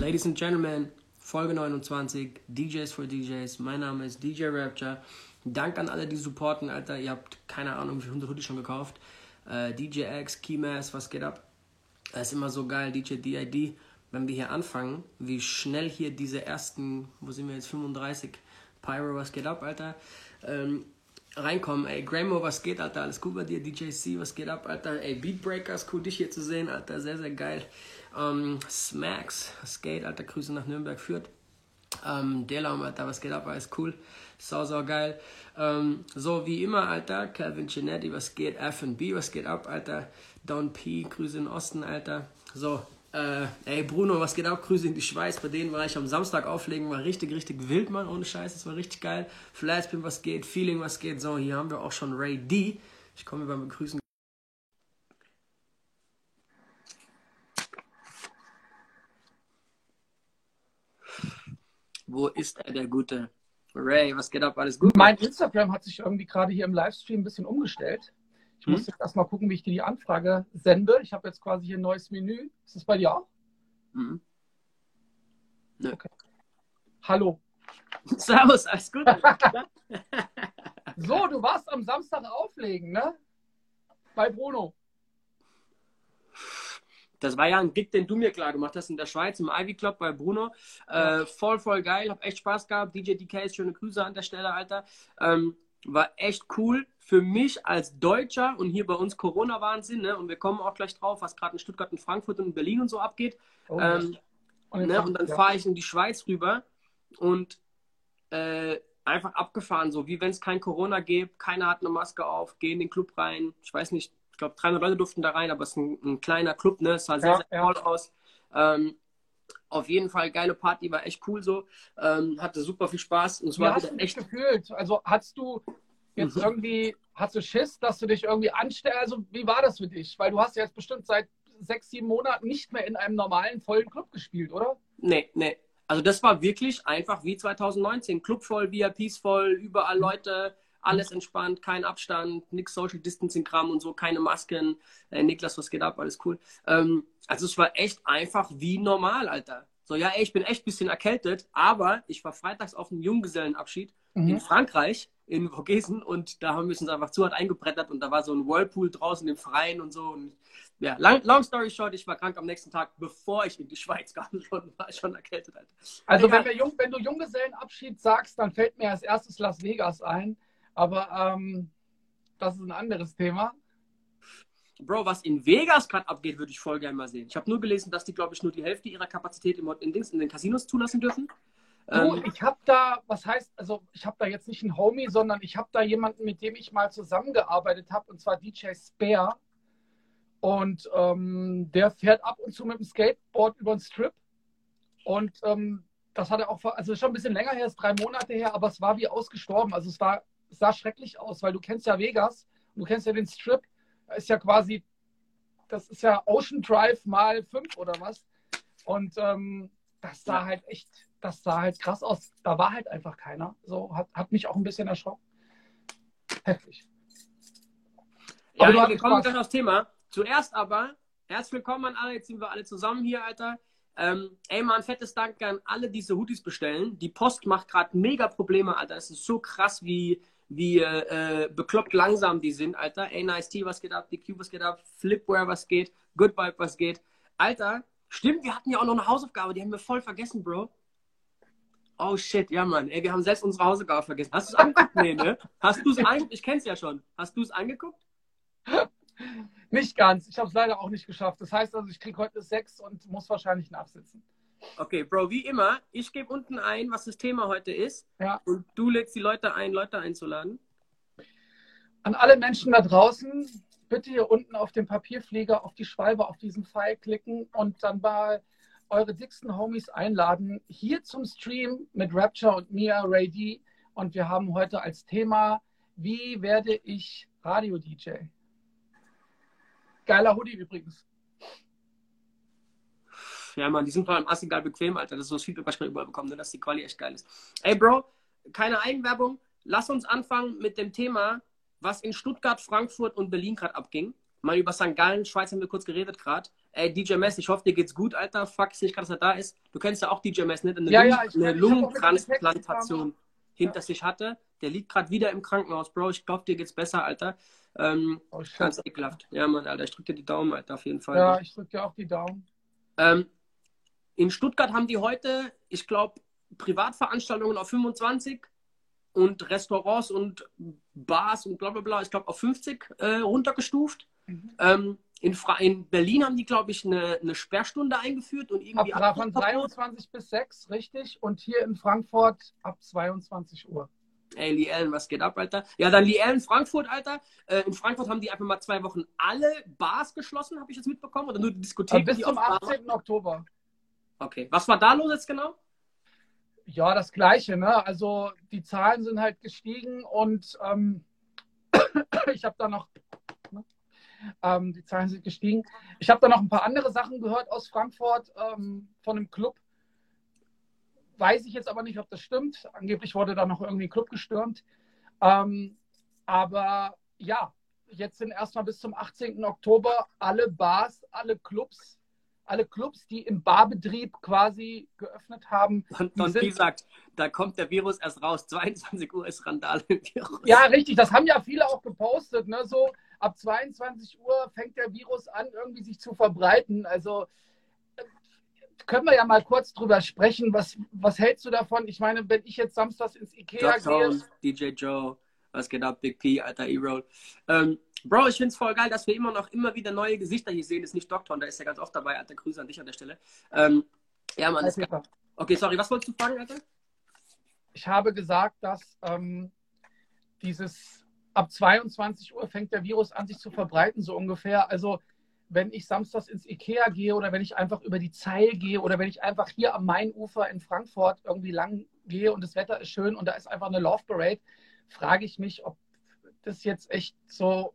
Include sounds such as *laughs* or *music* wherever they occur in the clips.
Ladies and Gentlemen, Folge 29, DJs for DJs. Mein Name ist DJ Rapture. Dank an alle, die supporten, Alter. Ihr habt keine Ahnung, wie viele Hunde schon gekauft. Äh, DJ X, Keymass, was geht ab? Es ist immer so geil, DJ DID, wenn wir hier anfangen, wie schnell hier diese ersten, wo sind wir jetzt, 35, Pyro, was geht ab, Alter? Ähm, reinkommen. Ey, Gramo, was geht, Alter? Alles gut bei dir? DJ C, was geht ab, Alter? Ey, Beatbreakers, cool, dich hier zu sehen, Alter. Sehr, sehr geil. Ähm, Smacks, geht, Alter? Grüße nach Nürnberg führt. Ähm, Delam, Alter, was geht ab? Alles cool. Sau, sau geil. Ähm, so wie immer, Alter. Calvin Ginetti, was geht? F&B, was geht ab, Alter? Don P, Grüße in Osten, Alter. So, äh, ey Bruno, was geht ab? Grüße in die Schweiz. Bei denen war ich am Samstag auflegen, war richtig, richtig wild, Mann, ohne Scheiß. Das war richtig geil. Flatspin, was geht? Feeling, was geht? So, hier haben wir auch schon Ray D. Ich komme beim Begrüßen. Wo ist er, der gute Ray? Was geht ab? Alles gut? Mein Instagram hat sich irgendwie gerade hier im Livestream ein bisschen umgestellt. Ich Hm? muss jetzt erstmal gucken, wie ich dir die Anfrage sende. Ich habe jetzt quasi hier ein neues Menü. Ist das bei dir auch? Mhm. Hallo. *laughs* Servus, alles gut? *laughs* So, du warst am Samstag auflegen, ne? Bei Bruno. Das war ja ein Gig, den du mir klar gemacht hast in der Schweiz, im Ivy Club bei Bruno. Äh, voll, voll geil, hab echt Spaß gehabt. DJ DK, schöne Grüße an der Stelle, Alter. Ähm, war echt cool für mich als Deutscher und hier bei uns Corona-Wahnsinn, ne? Und wir kommen auch gleich drauf, was gerade in Stuttgart und Frankfurt und in Berlin und so abgeht. Oh, Ähm, und, ne? Und dann ja. fahre ich in die Schweiz rüber und äh, einfach abgefahren, so wie wenn es kein Corona gäbe, keiner hat eine Maske auf, geh in den Club rein. Ich weiß nicht, ich glaube 300 Leute durften da rein, aber es ist ein, ein kleiner Club, ne? Es sah sehr, Ja, sehr ja. toll aus. Ähm, auf jeden Fall geile Party, war echt cool so. Ähm, hatte super viel Spaß und es Wie war hast wieder du echt. gefühlt? Also hast du jetzt Mhm. irgendwie, hast du Schiss, dass du dich irgendwie anstellst? Also wie war das für dich? Weil du hast ja jetzt bestimmt seit sechs, sieben Monaten nicht mehr in einem normalen, vollen Club gespielt, oder? Nee, nee. Also das war wirklich einfach wie 2019. Club voll, VIPs voll, überall Leute, alles entspannt, kein Abstand, nix Social Distancing Kram und so, keine Masken. Äh, Niklas, was geht ab? Alles cool. Ähm, also es war echt einfach wie normal, Alter. So, ja, ey, ich bin echt ein bisschen erkältet, aber ich war freitags auf einem Junggesellenabschied Mhm. in Frankreich, in Vogesen, und da haben wir uns einfach zu hart eingebrettert und da war so ein Whirlpool draußen im Freien und so. Und ja, long, long story short, ich war krank am nächsten Tag, bevor ich in die Schweiz *laughs* kam, schon, war ich schon erkältet, Alter. Also Egal. wenn, wir Jung, wenn du Junggesellenabschied sagst, dann fällt mir als erstes Las Vegas ein. Aber ähm, das ist ein anderes Thema. Bro, was in Vegas gerade abgeht, würde ich voll gerne mal sehen. Ich habe nur gelesen, dass die, glaube ich, nur die Hälfte ihrer Kapazität im, in, Dings, in den Casinos zulassen dürfen. Du, Ähm, ich habe da, was heißt, also ich habe da jetzt nicht einen Homie, sondern ich habe da jemanden, mit dem ich mal zusammengearbeitet habe, und zwar DJ Spare. Und ähm, der fährt ab und zu mit dem Skateboard über den Strip. Und ähm, das hat er auch, also schon ein bisschen länger her, ist drei Monate her, aber es war wie ausgestorben. Also es war, es sah schrecklich aus, weil du kennst ja Vegas und du kennst ja den Strip. Da ist ja quasi, das ist ja Ocean Drive mal fünf oder was. Und ähm, das sah Ja. halt echt, das sah halt krass aus. Da war halt einfach keiner. So hat, hat mich auch ein bisschen erschrocken. Heftig. ja, aber du wir kommen gleich aufs Thema. Zuerst aber, herzlich willkommen an alle, jetzt sind wir alle zusammen hier, Alter. Ähm, ey, mal ein fettes Dank an alle, die diese Hoodies bestellen. Die Post macht gerade mega Probleme, Alter. Es ist so krass, wie, wie äh, bekloppt langsam die sind, Alter. Ey, Nice T, was geht ab? DQ, was geht ab? Flipware, was geht? Good Vibe, was geht? Alter, stimmt, wir hatten ja auch noch eine Hausaufgabe, die haben wir voll vergessen, Bro. Oh shit, ja Mann, ey, wir haben selbst unsere Hausaufgabe vergessen. Hast du es angeguckt? Nee, ne? Hast du es angeguckt? Ich kenn's ja schon. Hast du es angeguckt? Nicht ganz. Ich habe es leider auch nicht geschafft. Das heißt also, ich kriege heute sechs und muss wahrscheinlich nachsitzen. Okay, Bro, wie immer, ich gebe unten ein, was das Thema heute ist. Ja. Und du lädst die Leute ein, Leute einzuladen. An alle Menschen da draußen, bitte hier unten auf dem Papierflieger, auf die Schwalbe, auf diesen Pfeil klicken und dann mal eure dicksten Homies einladen. Hier zum Stream mit Rapture und Mia Ray D. Und wir haben heute als Thema, wie werde ich Radio-DJ? Geiler Hoodie übrigens. Ja, Mann, die sind vor allem assegal bequem, Alter. Das ist so das Feedback, was ich überall bekomme, ne? dass die Quali echt geil ist. Ey, Bro, keine Eigenwerbung. Lass uns anfangen mit dem Thema, was in Stuttgart, Frankfurt und Berlin gerade abging. Mal über St. Gallen, Schweiz haben wir kurz geredet gerade. Ey, DJ Mess, ich hoffe, dir geht's gut, Alter. Fuck, ich sehe gerade, dass er da ist. Du kennst ja auch DJ Mess, nicht? Eine, Ja, Lungen- ja, ich- eine Lungentransplantation hinter sich hatte. Der liegt gerade wieder im Krankenhaus, Bro. Ich glaube, dir geht's besser, Alter. Ähm, Oh, ganz ekelhaft. Ja, Mann, Alter. Ich drück dir die Daumen, Alter, auf jeden Fall. Ja, ich drücke dir auch die Daumen. Ähm, in Stuttgart haben die heute, ich glaube, Privatveranstaltungen auf 25 und Restaurants und Bars und bla bla bla, ich glaube, auf 50 äh, runtergestuft. Mhm. Ähm, in, in Berlin haben die, glaube ich, eine, eine Sperrstunde eingeführt und Ab, irgendwie dra- von 23 bis 6, richtig. Und hier in Frankfurt ab 22 Uhr. Ey, Lee Allen, was geht ab, Alter? Ja, dann Lee Allen, Frankfurt, Alter. Äh, in Frankfurt haben die einfach mal zwei Wochen alle Bars geschlossen, habe ich jetzt mitbekommen, oder nur die Diskotheken? bis die zum offen waren? 18. Oktober. Okay, was war da los jetzt genau? Ja, das Gleiche. Ne? Also die Zahlen sind halt gestiegen und ähm, *coughs* ich habe da noch, ne? ähm, die Zahlen sind gestiegen. Ich habe da noch ein paar andere Sachen gehört aus Frankfurt ähm, von einem Club. Weiß ich jetzt aber nicht, ob das stimmt. Angeblich wurde da noch irgendwie ein Club gestürmt. Ähm, aber ja, jetzt sind erstmal bis zum 18. Oktober alle Bars, alle Clubs, alle Clubs, die im Barbetrieb quasi geöffnet haben, Und, Die und sind- wie gesagt, da kommt der Virus erst raus. *laughs* 22 Uhr ist Randale im Virus. Ja, richtig. Das haben ja viele auch gepostet. Ne? So ab 22 Uhr fängt der Virus an, irgendwie sich zu verbreiten. Also äh, können wir ja mal kurz drüber sprechen. Was, was hältst du davon? Ich meine, wenn ich jetzt samstags ins Ikea Tone, gehe. DJ Joe, was geht ab, Big P, alter E-Roll. Ähm, Bro, ich find's voll geil, dass wir immer noch immer wieder neue Gesichter hier sehen. Ist nicht Doktor, da ist ja ganz oft dabei. Alter, Grüße an dich an der Stelle. Ähm, ja, Mann, ist geil. Okay, sorry, was wolltest du fragen, Alter? Ich habe gesagt, dass ähm, dieses ab 22 Uhr fängt der Virus an, sich zu verbreiten, so ungefähr. Also wenn ich samstags ins Ikea gehe oder wenn ich einfach über die Zeil gehe oder wenn ich einfach hier am Mainufer in Frankfurt irgendwie lang gehe und das Wetter ist schön und da ist einfach eine Love Parade, frage ich mich, ob das jetzt echt so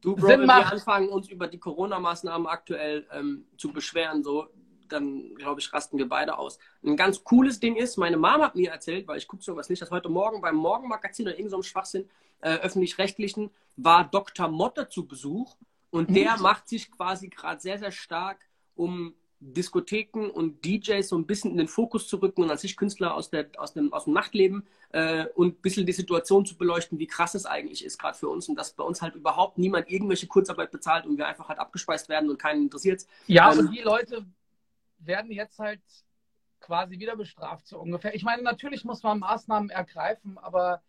Du, Bro, Sinn wenn wir macht. anfangen, uns über die Corona-Maßnahmen aktuell ähm, zu beschweren, so, dann glaube ich, rasten wir beide aus. Ein ganz cooles Ding ist, meine Mom hat mir erzählt, weil ich gucke sowas nicht, dass heute Morgen beim Morgenmagazin oder irgendeinem so Schwachsinn äh, öffentlich-rechtlichen war Dr. Motte zu Besuch und Mhm. der macht sich quasi gerade sehr, sehr stark um Diskotheken und DJs so ein bisschen in den Fokus zu rücken und an sich Künstler aus, der, aus, dem, aus dem Nachtleben äh, und ein bisschen die Situation zu beleuchten, wie krass es eigentlich ist, gerade für uns und dass bei uns halt überhaupt niemand irgendwelche Kurzarbeit bezahlt und wir einfach halt abgespeist werden und keinen interessiert. Ja, Ähm, und die Leute werden jetzt halt quasi wieder bestraft, so ungefähr. Ich meine, natürlich muss man Maßnahmen ergreifen, aber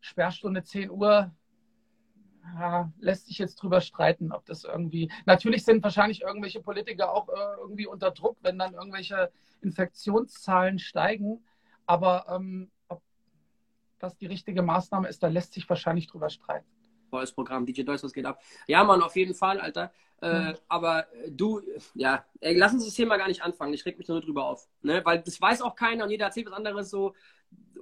Sperrstunde 10 Uhr ja, lässt sich jetzt drüber streiten, ob das irgendwie. Natürlich sind wahrscheinlich irgendwelche Politiker auch äh, irgendwie unter Druck, wenn dann irgendwelche Infektionszahlen steigen. Aber ähm, ob das die richtige Maßnahme ist, da lässt sich wahrscheinlich drüber streiten. Volles Programm, DJ Deutsch, was geht ab? Ja, Mann, auf jeden Fall, Alter. Äh, Mhm. Aber äh, du, ja, ey, lass uns das Thema gar nicht anfangen. Ich reg mich nur drüber auf. Ne? Weil das weiß auch keiner und jeder erzählt was anderes so.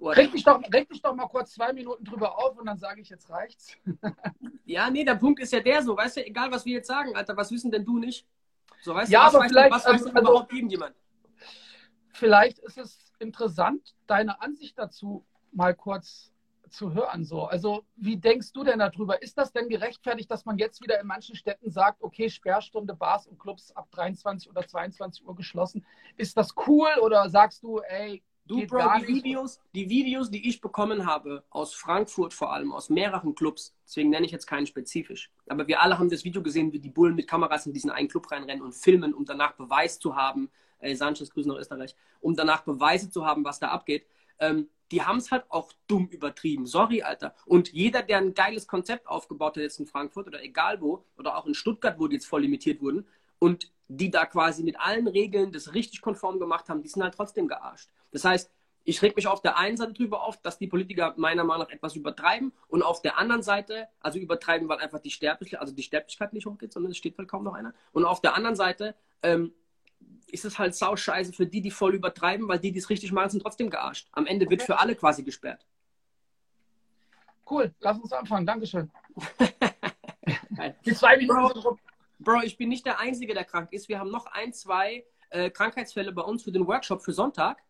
Reg dich, doch, reg dich doch mal kurz zwei Minuten drüber auf und dann sage ich, jetzt reicht's. *laughs* Ja, nee, der Punkt ist ja der so, weißt du, egal was wir jetzt sagen, Alter, was wissen denn du nicht? So, weißt Ja, du, was aber weiß, vielleicht, was weiß ähm, also- überhaupt irgendjemand? vielleicht ist es interessant, deine Ansicht dazu mal kurz zu hören. So. Also, wie denkst du denn darüber? Ist das denn gerechtfertigt, dass man jetzt wieder in manchen Städten sagt, okay, Sperrstunde, Bars und Clubs ab 23 oder 22 Uhr geschlossen? Ist das cool oder sagst du, ey, Du, Bro, die? Videos, die Videos, die ich bekommen habe, aus Frankfurt vor allem, aus mehreren Clubs, deswegen nenne ich jetzt keinen spezifisch, aber wir alle haben das Video gesehen, wie die Bullen mit Kameras in diesen einen Club reinrennen und filmen, um danach Beweis zu haben, äh, Sanchez, Grüße nach Österreich, um danach Beweise zu haben, was da abgeht. Ähm, die haben es halt auch dumm übertrieben. Sorry, Alter. Und jeder, der ein geiles Konzept aufgebaut hat jetzt in Frankfurt oder egal wo, oder auch in Stuttgart, wo die jetzt voll limitiert wurden, und die da quasi mit allen Regeln das richtig konform gemacht haben, die sind halt trotzdem gearscht. Das heißt, ich reg mich auf der einen Seite drüber auf, dass die Politiker meiner Meinung nach etwas übertreiben und auf der anderen Seite, also übertreiben, weil einfach die Sterblichkeit, also die Sterblichkeit nicht hochgeht, sondern es steht halt kaum noch einer. Und auf der anderen Seite ähm, ist es halt sauscheiße für die, die voll übertreiben, weil die, die es richtig machen, sind trotzdem gearscht. Am Ende wird Okay. für alle quasi gesperrt. Cool, lass uns anfangen. Dankeschön. *laughs* Die zwei Minuten rum. Bro, ich bin nicht der Einzige, der krank ist. Wir haben noch ein, zwei äh, Krankheitsfälle bei uns für den Workshop für Sonntag.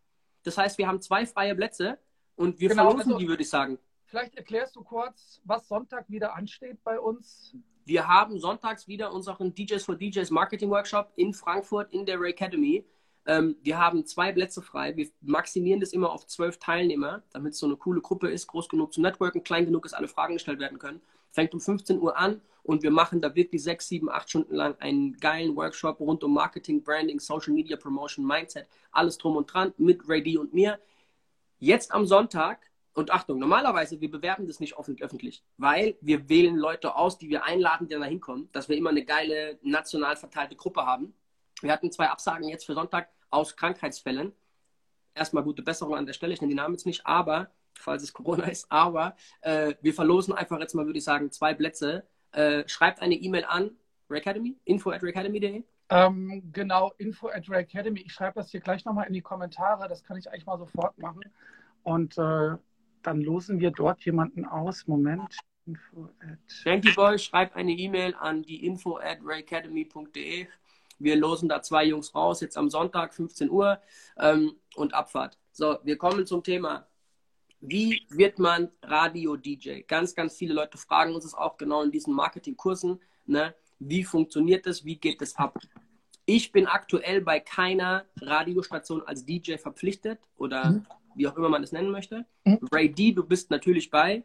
Das heißt, wir haben zwei freie Plätze und wir Genau, verlosen also- die, würde ich sagen. Vielleicht erklärst du kurz, was Sonntag wieder ansteht bei uns. Wir haben sonntags wieder unseren DJs for DJs Marketing Workshop in Frankfurt in der Ray Academy. Ähm, wir haben zwei Plätze frei. Wir maximieren das immer auf zwölf Teilnehmer, damit es so eine coole Gruppe ist, groß genug zu networken, klein genug ist, alle Fragen gestellt werden können. Fängt um 15 Uhr an und wir machen da wirklich sechs, sieben, acht Stunden lang einen geilen Workshop rund um Marketing, Branding, Social Media Promotion, Mindset, alles drum und dran mit Ray D und mir. Jetzt am Sonntag und Achtung, normalerweise, wir bewerben das nicht öffentlich, weil wir wählen Leute aus, die wir einladen, die da hinkommen, dass wir immer eine geile, national verteilte Gruppe haben. Wir hatten zwei Absagen jetzt für Sonntag aus Krankheitsfällen. Erstmal gute Besserung an der Stelle, ich nenne die Namen jetzt nicht, aber, falls es Corona ist, aber äh, wir verlosen einfach jetzt mal, würde ich sagen, zwei Plätze. Äh, schreibt eine E-Mail an Rayacademy, info at rayacademy.de. Ähm, genau, info at Academy. Ich schreibe das hier gleich nochmal in die Kommentare. Das kann ich eigentlich mal sofort machen. Und äh, dann losen wir dort jemanden aus. Moment. Info Thank you, boy. Schreibt eine E-Mail an die info at rayacademy.de. Wir losen da zwei Jungs raus, jetzt am Sonntag, 15 Uhr ähm, und Abfahrt. So, wir kommen zum Thema. Wie wird man Radio-DJ? Ganz, ganz viele Leute fragen uns das auch genau in diesen Marketingkursen. Ne? Wie funktioniert das? Wie geht das ab? Ich bin aktuell bei keiner Radiostation als DJ verpflichtet oder mhm wie auch immer man es nennen möchte. Mhm. Ray D, du bist natürlich bei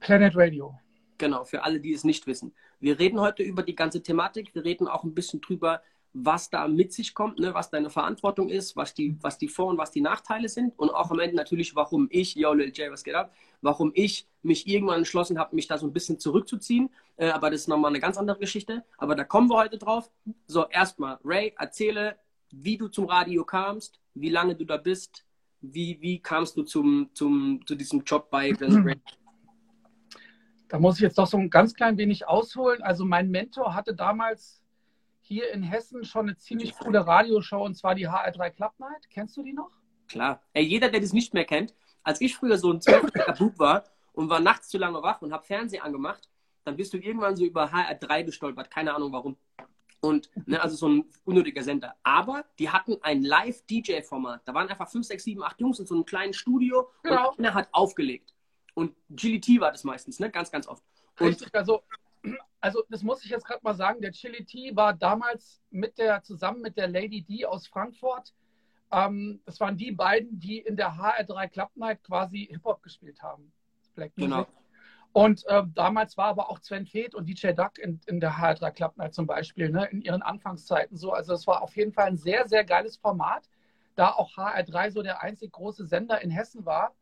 Planet Radio. Genau, für alle, die es nicht wissen. Wir reden heute über die ganze Thematik. Wir reden auch ein bisschen drüber, was da mit sich kommt, ne? was deine Verantwortung ist, was die, was die Vor- und was die Nachteile sind und auch am Ende natürlich, warum ich, yo Lil J, was geht ab, warum ich mich irgendwann entschlossen habe, mich da so ein bisschen zurückzuziehen. Äh, aber das ist nochmal eine ganz andere Geschichte. Aber da kommen wir heute drauf. So, erstmal, Ray, erzähle, wie du zum Radio kamst, wie lange du da bist, wie, wie kamst du zum, zum, zu diesem Job bei Planet *clears throat* Da muss ich jetzt doch so ein ganz klein wenig ausholen. Also mein Mentor hatte damals hier in Hessen schon eine ziemlich coole Radioshow und zwar die HR3 Club Night. Kennst du die noch? Klar. Ey, jeder, der das nicht mehr kennt, als ich früher so ein zwölfjähriger Bub war und war nachts zu lange wach und habe Fernsehen angemacht, dann bist du irgendwann so über HR3 gestolpert. Keine Ahnung warum. Und ne, also so ein unnötiger Sender. Aber die hatten ein Live-DJ-Format. Da waren einfach fünf, sechs, sieben, acht Jungs in so einem kleinen Studio genau. und einer hat aufgelegt. Und GLT war das meistens, ne? Ganz, ganz oft. Und Richtig, also, also das muss ich jetzt gerade mal sagen, der Chili T war damals mit der, zusammen mit der Lady D aus Frankfurt. Ähm, das waren die beiden, die in der HR3 Club Night quasi Hip-Hop gespielt haben. Black Music. Genau. Und äh, damals war aber auch Sven Feth und DJ Duck in, in der HR3 Club Night zum Beispiel, ne, in ihren Anfangszeiten so. Also es war auf jeden Fall ein sehr, sehr geiles Format, da auch HR3 so der einzig große Sender in Hessen war.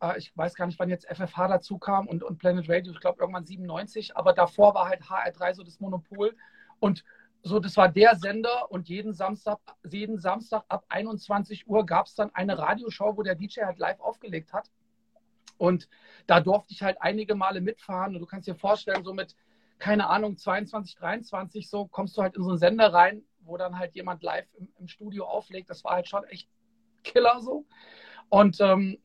Äh, ich weiß gar nicht, wann jetzt FFH dazu kam und, und Planet Radio, ich glaube irgendwann 97, aber davor war halt HR3 so das Monopol. Und so, das war der Sender und jeden Samstag, jeden Samstag ab 21 Uhr gab es dann eine Radioshow, wo der DJ halt live aufgelegt hat. Und da durfte ich halt einige Male mitfahren. Und du kannst dir vorstellen, so mit, keine Ahnung, 22, 23, so kommst du halt in so einen Sender rein, wo dann halt jemand live im, im Studio auflegt. Das war halt schon echt Killer so. Und ähm,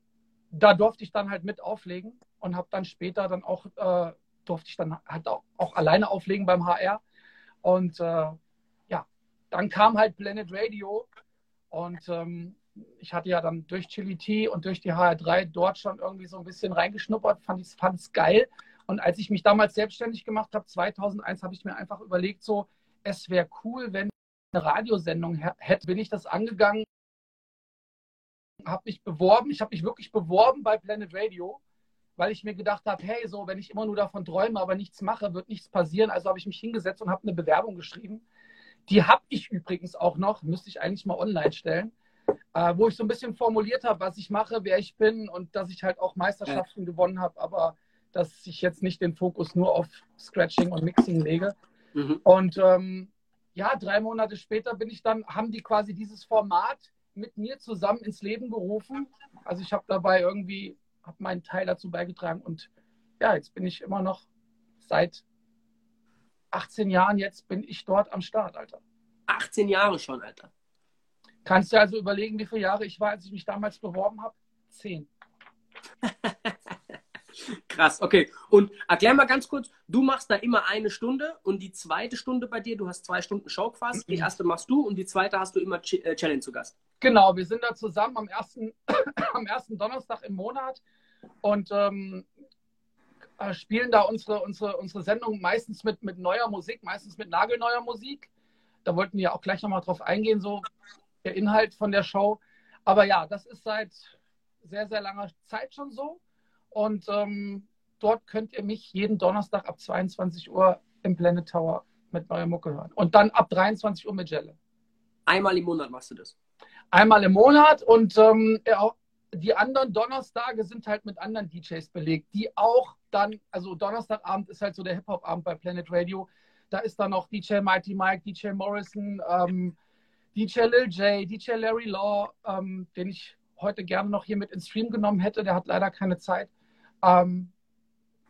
da durfte ich dann halt mit auflegen und habe dann später dann auch, äh, durfte ich dann halt auch, auch, alleine auflegen beim HR. Und äh, ja, dann kam halt Planet Radio und ähm, ich hatte ja dann durch Chili T und durch die HR3 dort schon irgendwie so ein bisschen reingeschnuppert, fand es fand geil. Und als ich mich damals selbstständig gemacht habe, 2001, habe ich mir einfach überlegt, so, es wäre cool, wenn ich eine Radiosendung hätte. Bin ich das angegangen, habe mich beworben, ich habe mich wirklich beworben bei Planet Radio, weil ich mir gedacht habe, hey, so, wenn ich immer nur davon träume, aber nichts mache, wird nichts passieren. Also habe ich mich hingesetzt und habe eine Bewerbung geschrieben. Die habe ich übrigens auch noch, müsste ich eigentlich mal online stellen äh, wo ich so ein bisschen formuliert habe, was ich mache, wer ich bin und dass ich halt auch Meisterschaften ja. gewonnen habe, aber dass ich jetzt nicht den Fokus nur auf Scratching und Mixing lege. Mhm. Und ähm, ja, drei Monate später bin ich dann, haben die quasi dieses Format mit mir zusammen ins Leben gerufen. Also ich habe dabei irgendwie, habe meinen Teil dazu beigetragen und ja, jetzt bin ich immer noch seit 18 Jahren jetzt bin ich dort am Start, Alter. 18 Jahre schon, Alter. Kannst du also überlegen, wie viele Jahre ich war, als ich mich damals beworben habe? Zehn. *laughs* Krass, okay. Und erklär mal ganz kurz, du machst da immer eine Stunde und die zweite Stunde bei dir, du hast zwei Stunden Show quasi. Die erste machst du und die zweite hast du immer Ch äh, Challenge zu Gast. Genau, wir sind da zusammen am ersten, *coughs* am ersten Donnerstag im Monat und ähm, äh, spielen da unsere, unsere, unsere Sendung meistens mit, mit neuer Musik, meistens mit nagelneuer Musik. Da wollten wir auch gleich nochmal drauf eingehen, so der Inhalt von der Show. Aber ja, das ist seit sehr, sehr langer Zeit schon so. Und ähm, dort könnt ihr mich jeden Donnerstag ab 22 Uhr im Planet Tower mit neuer Mucke hören. Und dann ab 23 Uhr mit Jelle. Einmal im Monat machst du das? Einmal im Monat und ähm, die anderen Donnerstage sind halt mit anderen DJs belegt, die auch dann, also Donnerstagabend ist halt so der Hip-Hop-Abend bei Planet Radio. Da ist dann noch DJ Mighty Mike, DJ Morrison, ähm, DJ Lil J, DJ Larry Law, ähm, den ich heute gerne noch hier mit ins Stream genommen hätte. Der hat leider keine Zeit. Ähm,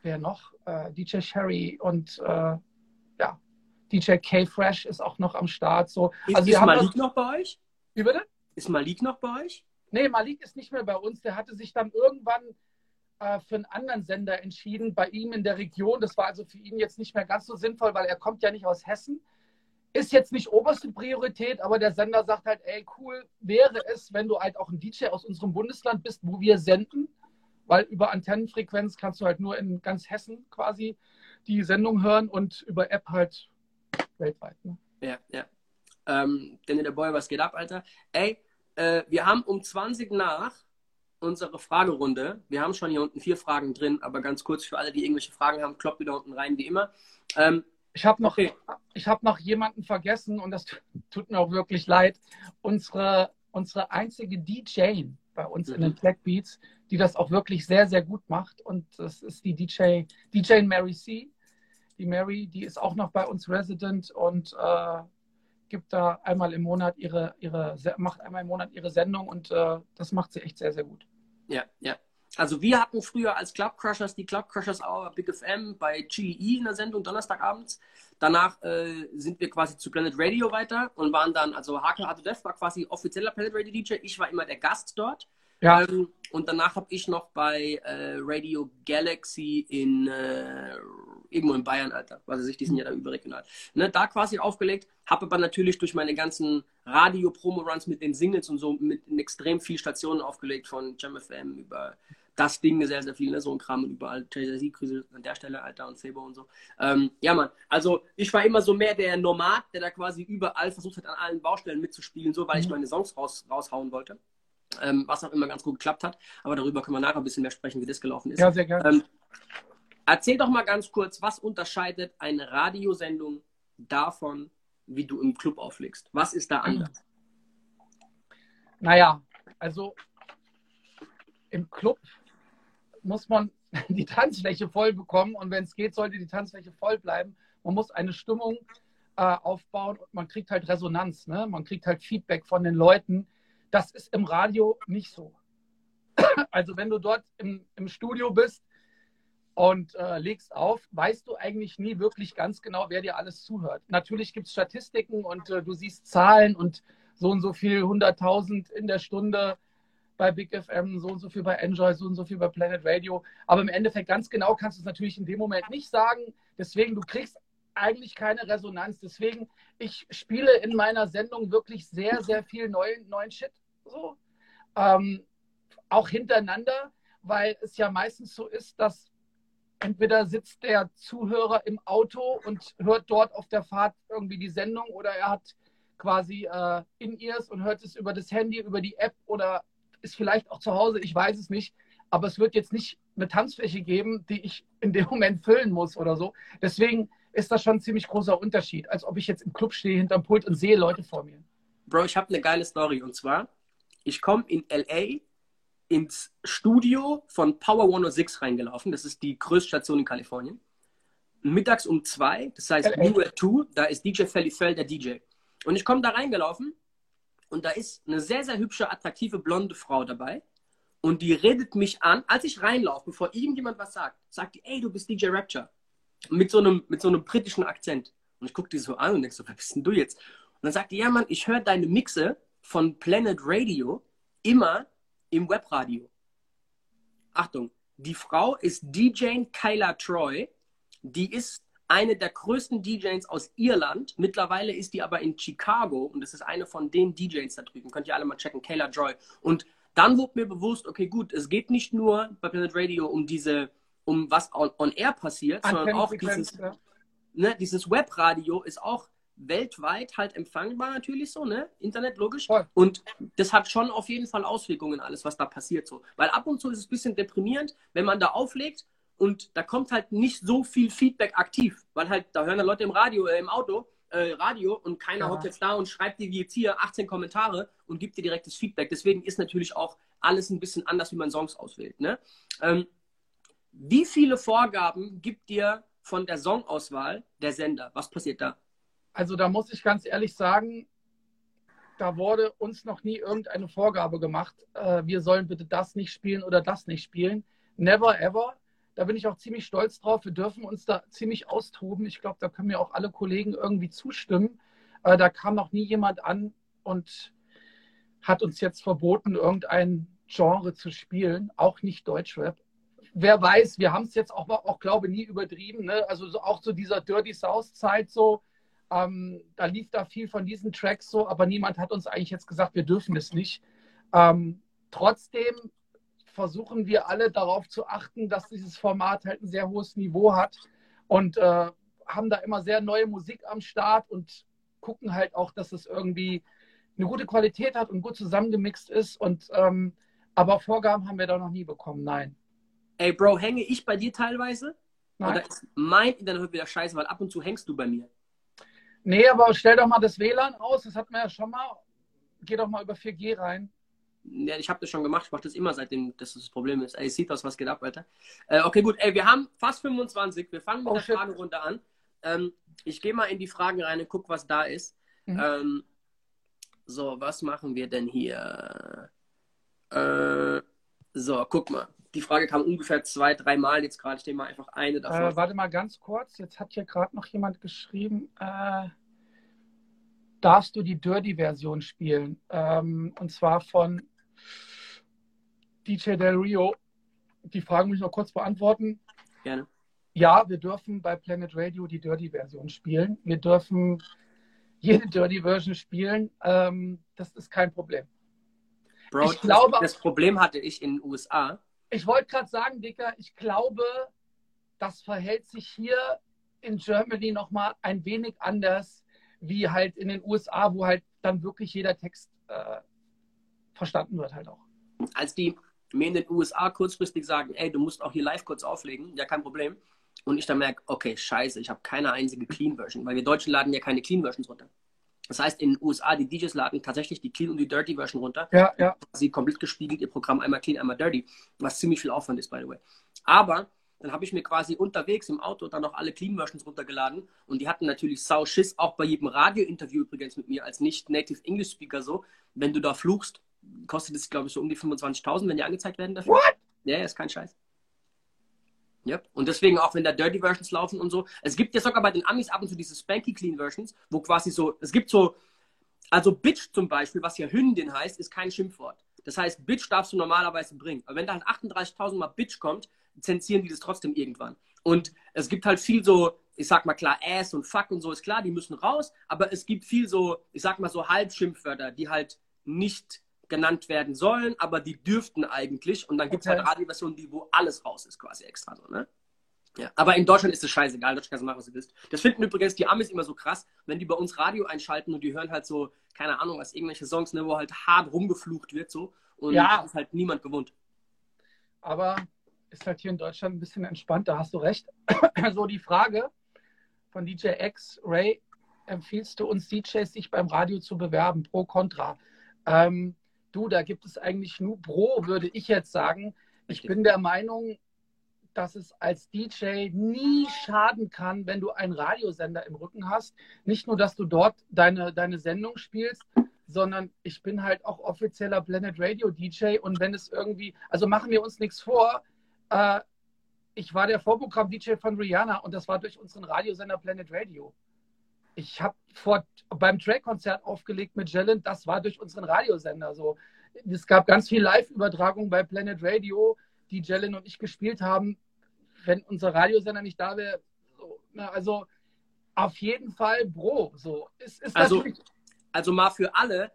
wer noch? Äh, DJ Sherry und äh, ja, DJ K Fresh ist auch noch am Start. So. Ist, also ist Malik noch bei euch? Wie bitte? Ist Malik noch bei euch? Nee, Malik ist nicht mehr bei uns. Der hatte sich dann irgendwann äh, für einen anderen Sender entschieden, bei ihm in der Region. Das war also für ihn jetzt nicht mehr ganz so sinnvoll, weil er kommt ja nicht aus Hessen. Ist jetzt nicht oberste Priorität, aber der Sender sagt halt, ey, cool wäre es, wenn du halt auch ein DJ aus unserem Bundesland bist, wo wir senden, weil über Antennenfrequenz kannst du halt nur in ganz Hessen quasi die Sendung hören und über App halt weltweit. Ne? Ja, ja. Ähm, denn der Boy, was geht ab, Alter? Ey, äh, wir haben um 20 nach unsere Fragerunde. Wir haben schon hier unten vier Fragen drin, aber ganz kurz für alle, die irgendwelche Fragen haben, kloppt wieder unten rein, wie immer. Ähm, ich habe noch, okay. hab noch jemanden vergessen und das *laughs* tut mir auch wirklich leid. Unsere, unsere einzige DJ bei uns mhm. in den Black Beats, die das auch wirklich sehr, sehr gut macht. Und das ist die DJ, DJ Mary C. Die Mary, die ist auch noch bei uns Resident und äh, gibt da einmal im Monat ihre, ihre, macht einmal im Monat ihre Sendung und äh, das macht sie echt sehr, sehr gut. Ja, ja. Also wir hatten früher als Club Crushers die Club Crushers Hour Big FM bei Chili E in der Sendung Donnerstagabends. Danach äh, sind wir quasi zu Planet Radio weiter und waren dann, also Hakel Adedev war quasi offizieller Planet Radio DJ. Ich war immer der Gast dort. Ja. Ähm, und danach habe ich noch bei äh, Radio Galaxy in äh, irgendwo in Bayern, Alter, was weiß ich, die sind ja da überregional. Ne, da quasi aufgelegt, habe aber natürlich durch meine ganzen Radio-Promo-Runs mit den Singles und so mit extrem viel Stationen aufgelegt, von JamFM über das Ding sehr, sehr viel, ne? so ein Kram und überall. Jay-Z, an der Stelle, Alter, und Sebo und so. Ähm, ja, Mann, also ich war immer so mehr der Nomad, der da quasi überall versucht hat, an allen Baustellen mitzuspielen, so, weil mhm. ich meine Songs raus, raushauen wollte. Ähm, was auch immer ganz gut geklappt hat. Aber darüber können wir nachher ein bisschen mehr sprechen, wie das gelaufen ist. Ja, sehr gerne. Ähm, erzähl doch mal ganz kurz, was unterscheidet eine Radiosendung davon, wie du im Club auflegst? Was ist da anders? Naja, also im Club muss man *laughs* die Tanzfläche voll bekommen und wenn es geht, sollte die Tanzfläche voll bleiben. Man muss eine Stimmung äh, aufbauen und man kriegt halt Resonanz, ne? man kriegt halt Feedback von den Leuten. Das ist im Radio nicht so. *clears throat* Also wenn du dort im, im Studio bist und äh, legst auf, weißt du eigentlich nie wirklich ganz genau, wer dir alles zuhört. Natürlich gibt es Statistiken und äh, du siehst Zahlen und so und so viel, 100.000 in der Stunde bei Big FM, so und so viel bei Enjoy, so und so viel bei Planet Radio. Aber im Endeffekt ganz genau kannst du es natürlich in dem Moment nicht sagen. Deswegen, du kriegst eigentlich keine Resonanz. Deswegen, ich spiele in meiner Sendung wirklich sehr, sehr viel neuen, neuen Shit. So. Ähm, auch hintereinander, weil es ja meistens so ist, dass entweder sitzt der Zuhörer im Auto und hört dort auf der Fahrt irgendwie die Sendung oder er hat quasi äh, In-Ears und hört es über das Handy, über die App oder ist vielleicht auch zu Hause, ich weiß es nicht. Aber es wird jetzt nicht eine Tanzfläche geben, die ich in dem Moment füllen muss oder so. Deswegen ist das schon ein ziemlich großer Unterschied, als ob ich jetzt im Club stehe hinterm Pult und sehe Leute vor mir. Bro, ich habe eine geile Story und zwar, ich komme in LA ins Studio von Power 106 reingelaufen. Das ist die größte Station in Kalifornien. Mittags um zwei, das heißt LA. New 2, da ist DJ Felly Fell der DJ. Und ich komme da reingelaufen und da ist eine sehr, sehr hübsche, attraktive, blonde Frau dabei. Und die redet mich an, als ich reinlaufe, bevor irgendjemand was sagt, sagt die, ey, du bist DJ Rapture. Mit so einem, mit so einem britischen Akzent. Und ich gucke die so an und denke so, wer bist denn du jetzt? Und dann sagt die, ja, Mann, ich höre deine Mixe von Planet Radio immer im Webradio. Achtung, die Frau ist DJ Kyla Troy. Die ist eine der größten DJs aus Irland. Mittlerweile ist die aber in Chicago und das ist eine von den DJs da drüben. Könnt ihr alle mal checken, Kayla Joy. Und dann wurde mir bewusst, okay, gut, es geht nicht nur bei Planet Radio um diese um was on, on air passiert, sondern auch dieses, ja. ne, dieses Webradio ist auch weltweit halt empfangbar natürlich so, ne? Internet logisch. Voll. Und das hat schon auf jeden Fall Auswirkungen, alles, was da passiert so. Weil ab und zu ist es ein bisschen deprimierend, wenn man da auflegt und da kommt halt nicht so viel Feedback aktiv, weil halt, da hören dann Leute im Radio, äh, im Auto, äh, Radio und keiner ja. hockt jetzt da und schreibt dir wie jetzt hier 18 Kommentare und gibt dir direktes Feedback. Deswegen ist natürlich auch alles ein bisschen anders, wie man Songs auswählt. Ne? Ähm, wie viele Vorgaben gibt dir von der Songauswahl der Sender? Was passiert da? Also da muss ich ganz ehrlich sagen, da wurde uns noch nie irgendeine Vorgabe gemacht, äh, wir sollen bitte das nicht spielen oder das nicht spielen. Never ever. Da bin ich auch ziemlich stolz drauf. Wir dürfen uns da ziemlich austoben. Ich glaube, da können mir auch alle Kollegen irgendwie zustimmen. Äh, da kam noch nie jemand an und hat uns jetzt verboten, irgendein Genre zu spielen, auch nicht Deutschrap. Wer weiß, wir haben es jetzt auch, auch glaube nie übertrieben. Ne? Also so, auch zu so dieser Dirty South-Zeit so, ähm, da lief da viel von diesen Tracks so, aber niemand hat uns eigentlich jetzt gesagt, wir dürfen es nicht. Ähm, trotzdem versuchen wir alle darauf zu achten, dass dieses Format halt ein sehr hohes Niveau hat und äh, haben da immer sehr neue Musik am Start und gucken halt auch, dass es irgendwie eine gute Qualität hat und gut zusammengemixt ist. Und ähm, aber Vorgaben haben wir da noch nie bekommen, nein. Ey, Bro, hänge ich bei dir teilweise? Nein. Oder ist mein Internet wieder scheiße, weil ab und zu hängst du bei mir? Nee, aber stell doch mal das WLAN aus, das hatten wir ja schon mal. Geh doch mal über 4G rein. Ja, ich habe das schon gemacht, ich mache das immer seitdem das das Problem ist. Ey, sieht aus, was geht ab, Alter. Äh, okay, gut, ey, wir haben fast 25, wir fangen mit oh, der Fragerunde an. Ähm, ich gehe mal in die Fragen rein und guck, was da ist. Mhm. Ähm, so, was machen wir denn hier? Äh, so, guck mal. Die Frage kam ungefähr zwei, drei Mal jetzt gerade. Ich nehme mal einfach eine davon. Äh, warte mal ganz kurz. Jetzt hat hier gerade noch jemand geschrieben, äh, darfst du die Dirty-Version spielen? Ähm, und zwar von DJ Del Rio. Die Frage muss ich noch kurz beantworten. Gerne. Ja, wir dürfen bei Planet Radio die Dirty-Version spielen. Wir dürfen jede Dirty-Version spielen. Ähm, das ist kein Problem. Bro, ich glaube, das Problem hatte ich in den USA. Ich wollte gerade sagen, Dicker, ich glaube, das verhält sich hier in Germany nochmal ein wenig anders, wie halt in den USA, wo halt dann wirklich jeder Text äh, verstanden wird halt auch. Als die mir in den USA kurzfristig sagen, ey, du musst auch hier live kurz auflegen, ja, kein Problem. Und ich dann merke, okay, scheiße, ich habe keine einzige Clean-Version, weil wir Deutschen laden ja keine Clean-Versions runter. Das heißt, in den USA, die DJs laden tatsächlich die Clean und die Dirty Version runter. Ja, ja. Sie komplett gespiegelt, ihr Programm einmal Clean, einmal Dirty, was ziemlich viel Aufwand ist, by the way. Aber dann habe ich mir quasi unterwegs im Auto dann noch alle Clean Versions runtergeladen und die hatten natürlich sau Schiss, auch bei jedem Radio-Interview übrigens mit mir als nicht-Native English Speaker so. Wenn du da fluchst, kostet es, glaube ich, so um die 25.000, wenn die angezeigt werden dafür. What? Ja, ist kein Scheiß. Yep. Und deswegen auch, wenn da Dirty Versions laufen und so. Es gibt ja sogar bei den Amis ab und zu diese Spanky Clean Versions, wo quasi so, es gibt so, also Bitch zum Beispiel, was ja Hündin heißt, ist kein Schimpfwort. Das heißt, Bitch darfst du normalerweise bringen. Aber wenn da halt 38.000 Mal Bitch kommt, zensieren die das trotzdem irgendwann. Und es gibt halt viel so, ich sag mal klar, Ass und Fuck und so ist klar, die müssen raus. Aber es gibt viel so, ich sag mal so Halbschimpfwörter, die halt nicht genannt werden sollen, aber die dürften eigentlich. Und dann gibt es okay. halt Radioversionen, die, wo alles raus ist, quasi extra so, ne? Ja. Aber in Deutschland ist es scheißegal, Deutschland kannst du machen, was du willst. Das finden übrigens die Amis immer so krass, wenn die bei uns Radio einschalten und die hören halt so, keine Ahnung, was irgendwelche Songs, ne, wo halt hart rumgeflucht wird so. Und ja. das ist halt niemand gewohnt. Aber ist halt hier in Deutschland ein bisschen entspannter, hast du recht. *clears throat* so die Frage von DJ X, Ray, empfiehlst du uns DJs, sich beim Radio zu bewerben, pro, contra? Ähm, Du, da gibt es eigentlich nur Pro, würde ich jetzt sagen. Ich bin der Meinung, dass es als DJ nie schaden kann, wenn du einen Radiosender im Rücken hast. Nicht nur, dass du dort deine, deine Sendung spielst, sondern ich bin halt auch offizieller Planet Radio DJ und wenn es irgendwie, also machen wir uns nichts vor, äh, ich war der Vorprogramm-DJ von Rihanna und das war durch unseren Radiosender Planet Radio ich habe beim Track-Konzert aufgelegt mit Jellen, das war durch unseren Radiosender so. Es gab ganz viel Live-Übertragung bei Planet Radio, die Jellen und ich gespielt haben. Wenn unser Radiosender nicht da wäre, so, also auf jeden Fall Bro. So. Es ist also, also mal für alle,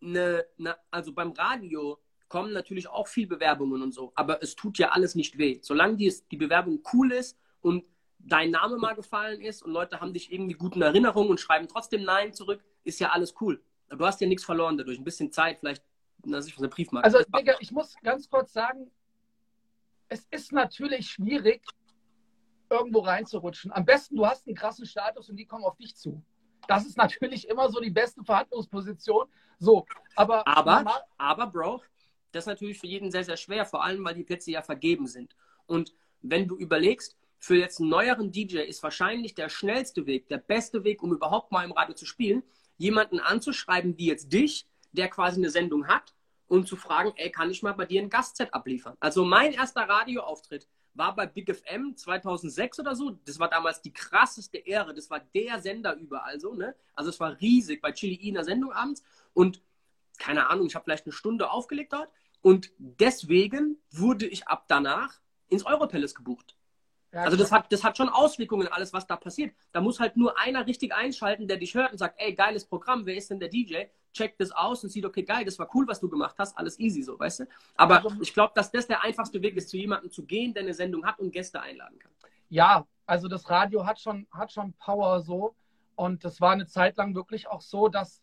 eine, eine, also beim Radio kommen natürlich auch viel Bewerbungen und so. Aber es tut ja alles nicht weh. Solange die, die Bewerbung cool ist und dein Name mal gefallen ist und Leute haben dich irgendwie gut in Erinnerung und schreiben trotzdem Nein zurück, ist ja alles cool. Du hast ja nichts verloren dadurch. Ein bisschen Zeit, vielleicht, dass ich von der Briefmarke. Also, Digga, ich muss ganz kurz sagen, es ist natürlich schwierig, irgendwo reinzurutschen. Am besten, du hast einen krassen Status und die kommen auf dich zu. Das ist natürlich immer so die beste Verhandlungsposition. So, aber. Aber, aber, Bro, das ist natürlich für jeden sehr, sehr schwer, vor allem, weil die Plätze ja vergeben sind. Und wenn du überlegst, für jetzt einen neueren DJ ist wahrscheinlich der schnellste Weg, der beste Weg, um überhaupt mal im Radio zu spielen, jemanden anzuschreiben wie jetzt dich, der quasi eine Sendung hat und zu fragen, ey, kann ich mal bei dir ein Gastset abliefern? Also mein erster Radioauftritt war bei Big FM 2006 oder so. Das war damals die krasseste Ehre. Das war der Sender überall so, ne? Also es war riesig bei Chili in der Sendung abends und keine Ahnung, ich habe vielleicht eine Stunde aufgelegt dort und deswegen wurde ich ab danach ins Europalace gebucht. Ja, also das hat, das hat schon Auswirkungen, alles, was da passiert. Da muss halt nur einer richtig einschalten, der dich hört und sagt, ey, geiles Programm, wer ist denn der DJ? Checkt das aus und sieht, okay, geil, das war cool, was du gemacht hast, alles easy so, weißt du? Aber also, ich glaube, dass das der einfachste Weg ist, zu jemandem zu gehen, der eine Sendung hat und Gäste einladen kann. Ja, also das Radio hat schon, hat schon Power so. Und das war eine Zeit lang wirklich auch so, dass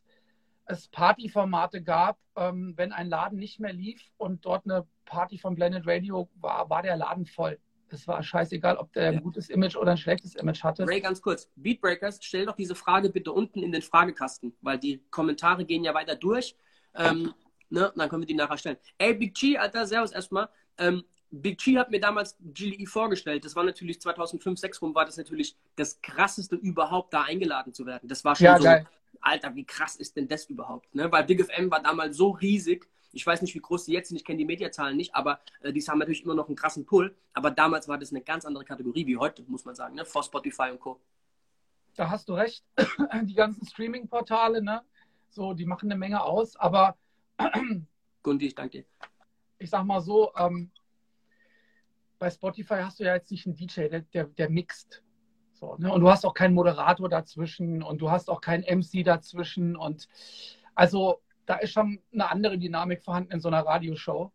es Partyformate gab, ähm, wenn ein Laden nicht mehr lief und dort eine Party von Blended Radio war, war der Laden voll. Es war scheißegal, ob der ein gutes Image oder ein schlechtes Image hatte. Ray, ganz kurz. Beatbreakers, stell doch diese Frage bitte unten in den Fragekasten, weil die Kommentare gehen ja weiter durch. Ähm, ne? Dann können wir die nachher stellen. Ey, Big G, Alter, servus erstmal. Ähm, Big G hat mir damals GLE vorgestellt. Das war natürlich 2005, 2006 rum, war das natürlich das krasseste überhaupt, da eingeladen zu werden. Das war schon ja, so, geil. Alter, wie krass ist denn das überhaupt? Ne? Weil Big FM war damals so riesig. Ich weiß nicht, wie groß die jetzt sind, ich kenne die Mediazahlen nicht, aber äh, die haben natürlich immer noch einen krassen Pull. Aber damals war das eine ganz andere Kategorie wie heute, muss man sagen, ne? vor Spotify und Co. Da hast du recht. *clears throat* Die ganzen Streaming-Portale, ne? So, die machen eine Menge aus, aber *clears throat* Gundi, ich danke dir. Ich sag mal so, ähm, bei Spotify hast du ja jetzt nicht einen DJ, der, der, der mixt. So, ne? Und du hast auch keinen Moderator dazwischen und du hast auch keinen MC dazwischen. Und also da ist schon eine andere Dynamik vorhanden in so einer Radioshow.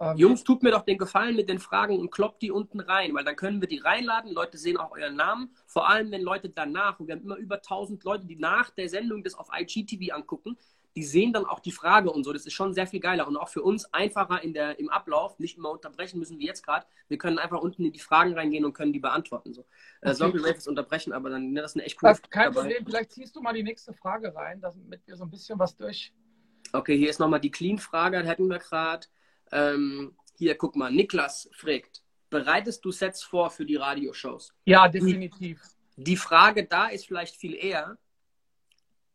Ähm, Jungs, tut mir doch den Gefallen mit den Fragen und kloppt die unten rein, weil dann können wir die reinladen. Leute sehen auch euren Namen. Vor allem, wenn Leute danach, und wir haben immer über 1000 Leute, die nach der Sendung das auf IGTV angucken, die sehen dann auch die Frage und so. Das ist schon sehr viel geiler und auch für uns einfacher in der, im Ablauf, nicht immer unterbrechen müssen wie jetzt gerade. Wir können einfach unten in die Fragen reingehen und können die beantworten. So. Äh, okay. Sorry, Rafe, unterbrechen, aber dann ne, das ist eine echt coole Frage. Kein dabei. Problem, vielleicht ziehst du mal die nächste Frage rein, damit wir so ein bisschen was durch. Okay, hier ist nochmal die Clean-Frage, hätten wir gerade. Ähm, hier, guck mal, Niklas fragt, bereitest du Sets vor für die Radioshows? Ja, definitiv. Die Frage da ist vielleicht viel eher,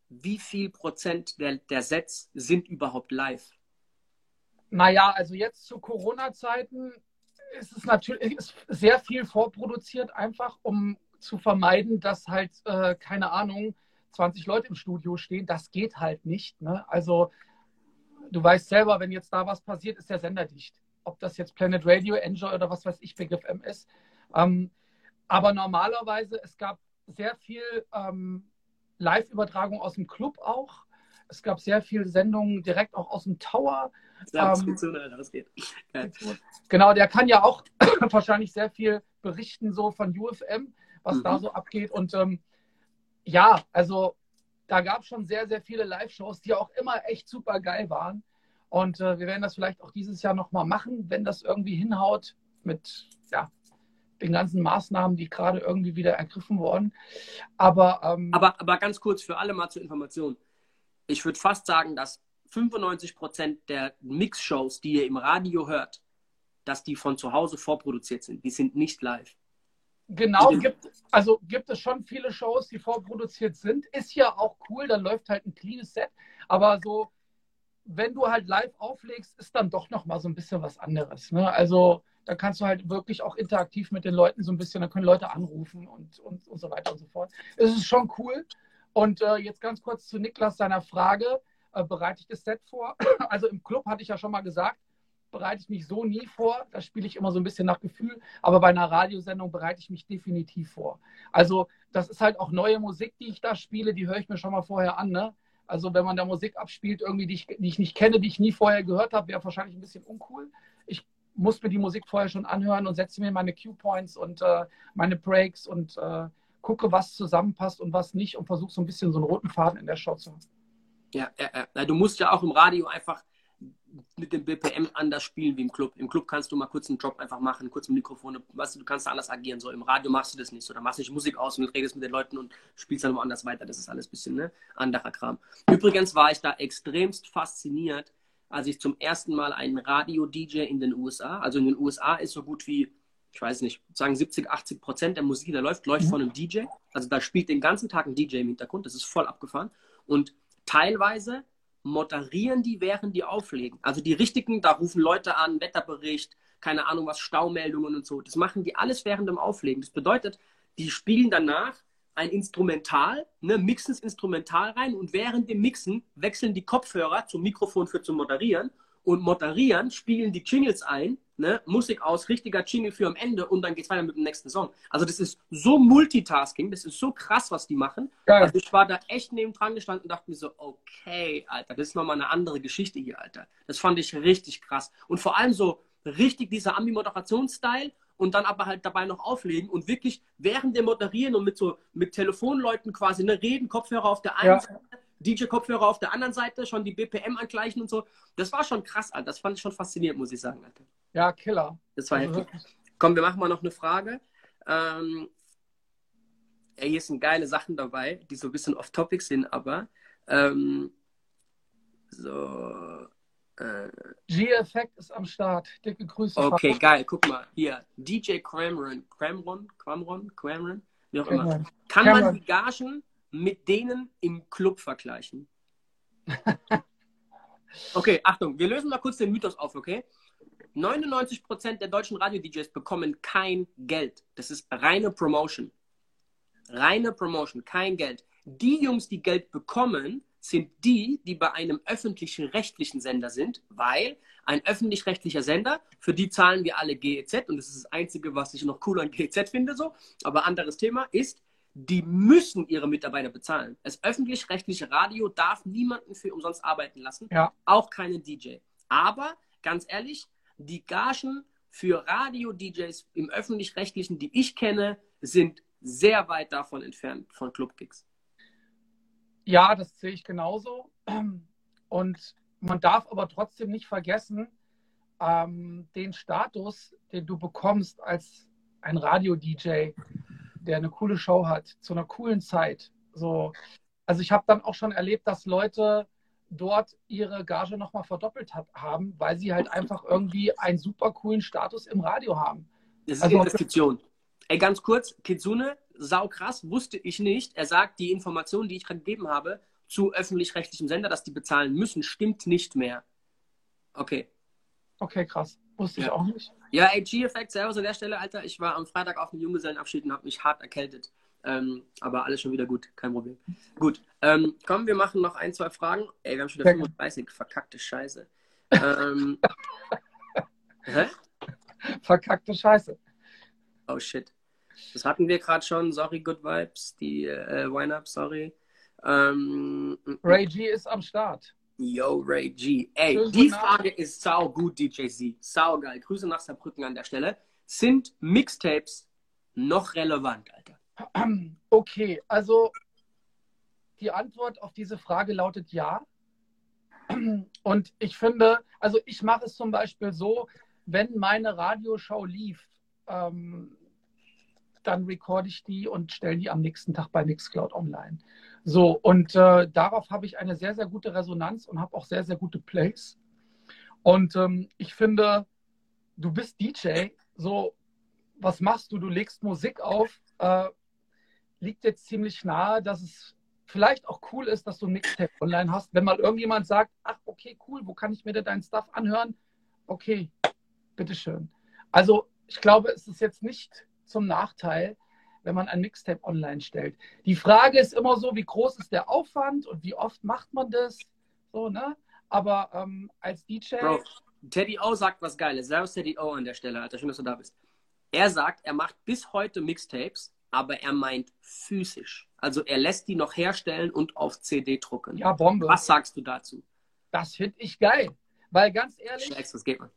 wie viel Prozent der, der Sets sind überhaupt live? Naja, also jetzt zu Corona-Zeiten ist es natürlich ist sehr viel vorproduziert, einfach um zu vermeiden, dass halt, äh, keine Ahnung, 20 Leute im Studio stehen. Das geht halt nicht. Ne? Also du weißt selber, wenn jetzt da was passiert, ist der Sender dicht. Ob das jetzt Planet Radio, Enjoy oder was weiß ich, Big FM ist. Ähm, aber normalerweise, es gab sehr viel ähm, Live-Übertragung aus dem Club auch. Es gab sehr viele Sendungen direkt auch aus dem Tower. Ja, ähm, das geht. Genau, der kann ja auch *coughs* wahrscheinlich sehr viel berichten so von UFM, was mhm. da so abgeht. Und ähm, ja, also da gab es schon sehr, sehr viele Live-Shows, die auch immer echt super geil waren. Und äh, wir werden das vielleicht auch dieses Jahr nochmal machen, wenn das irgendwie hinhaut mit ja, den ganzen Maßnahmen, die gerade irgendwie wieder ergriffen wurden. Aber, ähm, aber, aber ganz kurz für alle mal zur Information. Ich würde fast sagen, dass 95 Prozent der Mix-Shows, die ihr im Radio hört, dass die von zu Hause vorproduziert sind. Die sind nicht live. Genau, gibt, also gibt es schon viele Shows, die vorproduziert sind. Ist ja auch cool, dann läuft halt ein cleanes Set. Aber so, wenn du halt live auflegst, ist dann doch nochmal so ein bisschen was anderes. Ne? Also da kannst du halt wirklich auch interaktiv mit den Leuten so ein bisschen, da können Leute anrufen und, und, und so weiter und so fort. Es ist schon cool. Und äh, jetzt ganz kurz zu Niklas seiner Frage, äh, bereite ich das Set vor? *clears throat* Also im Club hatte ich ja schon mal gesagt, bereite ich mich so nie vor. Da spiele ich immer so ein bisschen nach Gefühl. Aber bei einer Radiosendung bereite ich mich definitiv vor. Also das ist halt auch neue Musik, die ich da spiele, die höre ich mir schon mal vorher an. Ne? Also wenn man da Musik abspielt, irgendwie, die ich, die ich nicht kenne, die ich nie vorher gehört habe, wäre wahrscheinlich ein bisschen uncool. Ich muss mir die Musik vorher schon anhören und setze mir meine Cue-Points und äh, meine Breaks und äh, gucke, was zusammenpasst und was nicht und versuche so ein bisschen so einen roten Faden in der Show zu haben. Ja, ja, ja. Du musst ja auch im Radio einfach mit dem BPM anders spielen wie im Club. Im Club kannst du mal kurz einen Job einfach machen, kurz ein Mikrofon, weißt du, du kannst da anders agieren. So im Radio machst du das nicht so. Da machst du nicht Musik aus und redest mit den Leuten und spielst dann woanders weiter. Das ist alles ein bisschen ne, anderer Kram. Übrigens war ich da extremst fasziniert, als ich zum ersten Mal einen Radio-DJ in den USA, also in den USA ist so gut wie, ich weiß nicht, sagen 70, 80 Prozent der Musik, die da läuft, läuft mhm. von einem DJ. Also da spielt den ganzen Tag ein DJ im Hintergrund. Das ist voll abgefahren. Und teilweise moderieren die, während die auflegen. Also die richtigen, da rufen Leute an, Wetterbericht, keine Ahnung was, Staumeldungen und so. Das machen die alles während dem Auflegen. Das bedeutet, die spielen danach ein Instrumental, ne, mixen das Instrumental rein und während dem Mixen wechseln die Kopfhörer zum Mikrofon für zu moderieren und moderieren, spielen die Jingles ein, ne, Musik aus, richtiger Jingle für am Ende und dann geht es weiter mit dem nächsten Song. Also das ist so Multitasking, das ist so krass, was die machen. Geil. Also ich war da echt neben dran gestanden und dachte mir so, okay, Alter, das ist nochmal eine andere Geschichte hier, Alter. Das fand ich richtig krass. Und vor allem so richtig dieser Ambi-Moderationsstyle und dann aber halt dabei noch auflegen und wirklich während der Moderieren und mit so mit Telefonleuten quasi ne, reden, Kopfhörer auf der einen ja. Seite, DJ-Kopfhörer auf der anderen Seite, schon die BPM angleichen und so. Das war schon krass, Alter. Das fand ich schon faszinierend, muss ich sagen, Alter. Ja, Killer. Das war also heftig. Komm, wir machen mal noch eine Frage. Ähm, ey, hier sind geile Sachen dabei, die so ein bisschen off-topic sind, aber ähm, so. Äh, G-Effekt ist am Start. Dicke Grüße. Okay, Vater. geil. Guck mal, hier. DJ Cameron, Cameron, Cameron, Cameron, wie auch immer. Kann Cameron. man die Gagen mit denen im Club vergleichen? *laughs* okay, Achtung, wir lösen mal kurz den Mythos auf, okay? 99% der deutschen Radio-DJs bekommen kein Geld. Das ist reine Promotion. Reine Promotion, kein Geld. Die Jungs, die Geld bekommen, sind die, die bei einem öffentlichen rechtlichen Sender sind, weil ein öffentlich-rechtlicher Sender, für die zahlen wir alle GEZ und das ist das Einzige, was ich noch cool an GEZ finde, so, aber anderes Thema ist, die müssen ihre Mitarbeiter bezahlen. Das öffentlich-rechtliche Radio darf niemanden für umsonst arbeiten lassen, ja. auch keinen DJ. Aber ganz ehrlich, die Gagen für Radio-DJs im öffentlich-rechtlichen, die ich kenne, sind sehr weit davon entfernt von Club-Gigs. Ja, das sehe ich genauso. *clears throat* Und man darf aber trotzdem nicht vergessen, ähm, den Status, den du bekommst als ein Radio-DJ, der eine coole Show hat, zu einer coolen Zeit. So, also ich habe dann auch schon erlebt, dass Leute dort ihre Gage nochmal verdoppelt hat, haben, weil sie halt einfach irgendwie einen super coolen Status im Radio haben. Das ist also, Investition. Ey, ganz kurz, Kitsune, sau krass, wusste ich nicht. Er sagt, die Informationen, die ich gerade gegeben habe, zu öffentlich-rechtlichem Sender, dass die bezahlen müssen, stimmt nicht mehr. Okay. Okay, krass. Wusste ja. ich auch nicht. Ja, ey, G-Effekt, Servus an der Stelle, Alter. Ich war am Freitag auf dem Junggesellenabschied und habe mich hart erkältet. Ähm, aber alles schon wieder gut, kein Problem. Gut, ähm, komm, wir machen noch ein, zwei Fragen. Ey, wir haben schon wieder 35, verkackte Scheiße. Ähm, *laughs* hä? Verkackte Scheiße. Oh shit. Das hatten wir gerade schon. Sorry, Good Vibes. Die äh, Wine-Up, sorry. Ähm, Ray G ist am Start. Yo, Ray G. Ey, Schönen die Frage ist sau gut, DJ Z. Sau geil. Grüße nach Saarbrücken an der Stelle. Sind Mixtapes noch relevant, Alter? *clears throat* Okay, also die Antwort auf diese Frage lautet ja. *clears throat* Und ich finde, also ich mache es zum Beispiel so, wenn meine Radioshow lief, ähm, dann recorde ich die und stelle die am nächsten Tag bei Mixcloud online. So, und äh, darauf habe ich eine sehr, sehr gute Resonanz und habe auch sehr, sehr gute Plays. Und ähm, ich finde, du bist DJ, so, was machst du? Du legst Musik auf, äh, liegt jetzt ziemlich nahe, dass es vielleicht auch cool ist, dass du ein Mixtape online hast. Wenn mal irgendjemand sagt, ach, okay, cool, wo kann ich mir denn deinen Stuff anhören? Okay, bitteschön. Also ich glaube, es ist jetzt nicht zum Nachteil, wenn man ein Mixtape online stellt. Die Frage ist immer so, wie groß ist der Aufwand und wie oft macht man das? So, ne? Aber ähm, als DJ. Bro, Teddy O sagt was Geiles. Servus Teddy O an der Stelle, Alter. Schön, dass du da bist. Er sagt, er macht bis heute Mixtapes aber er meint physisch. Also er lässt die noch herstellen und auf CD drucken. Ja, Bombe. Was sagst du dazu? Das finde ich geil. Weil ganz ehrlich, Schlägst, was geht man?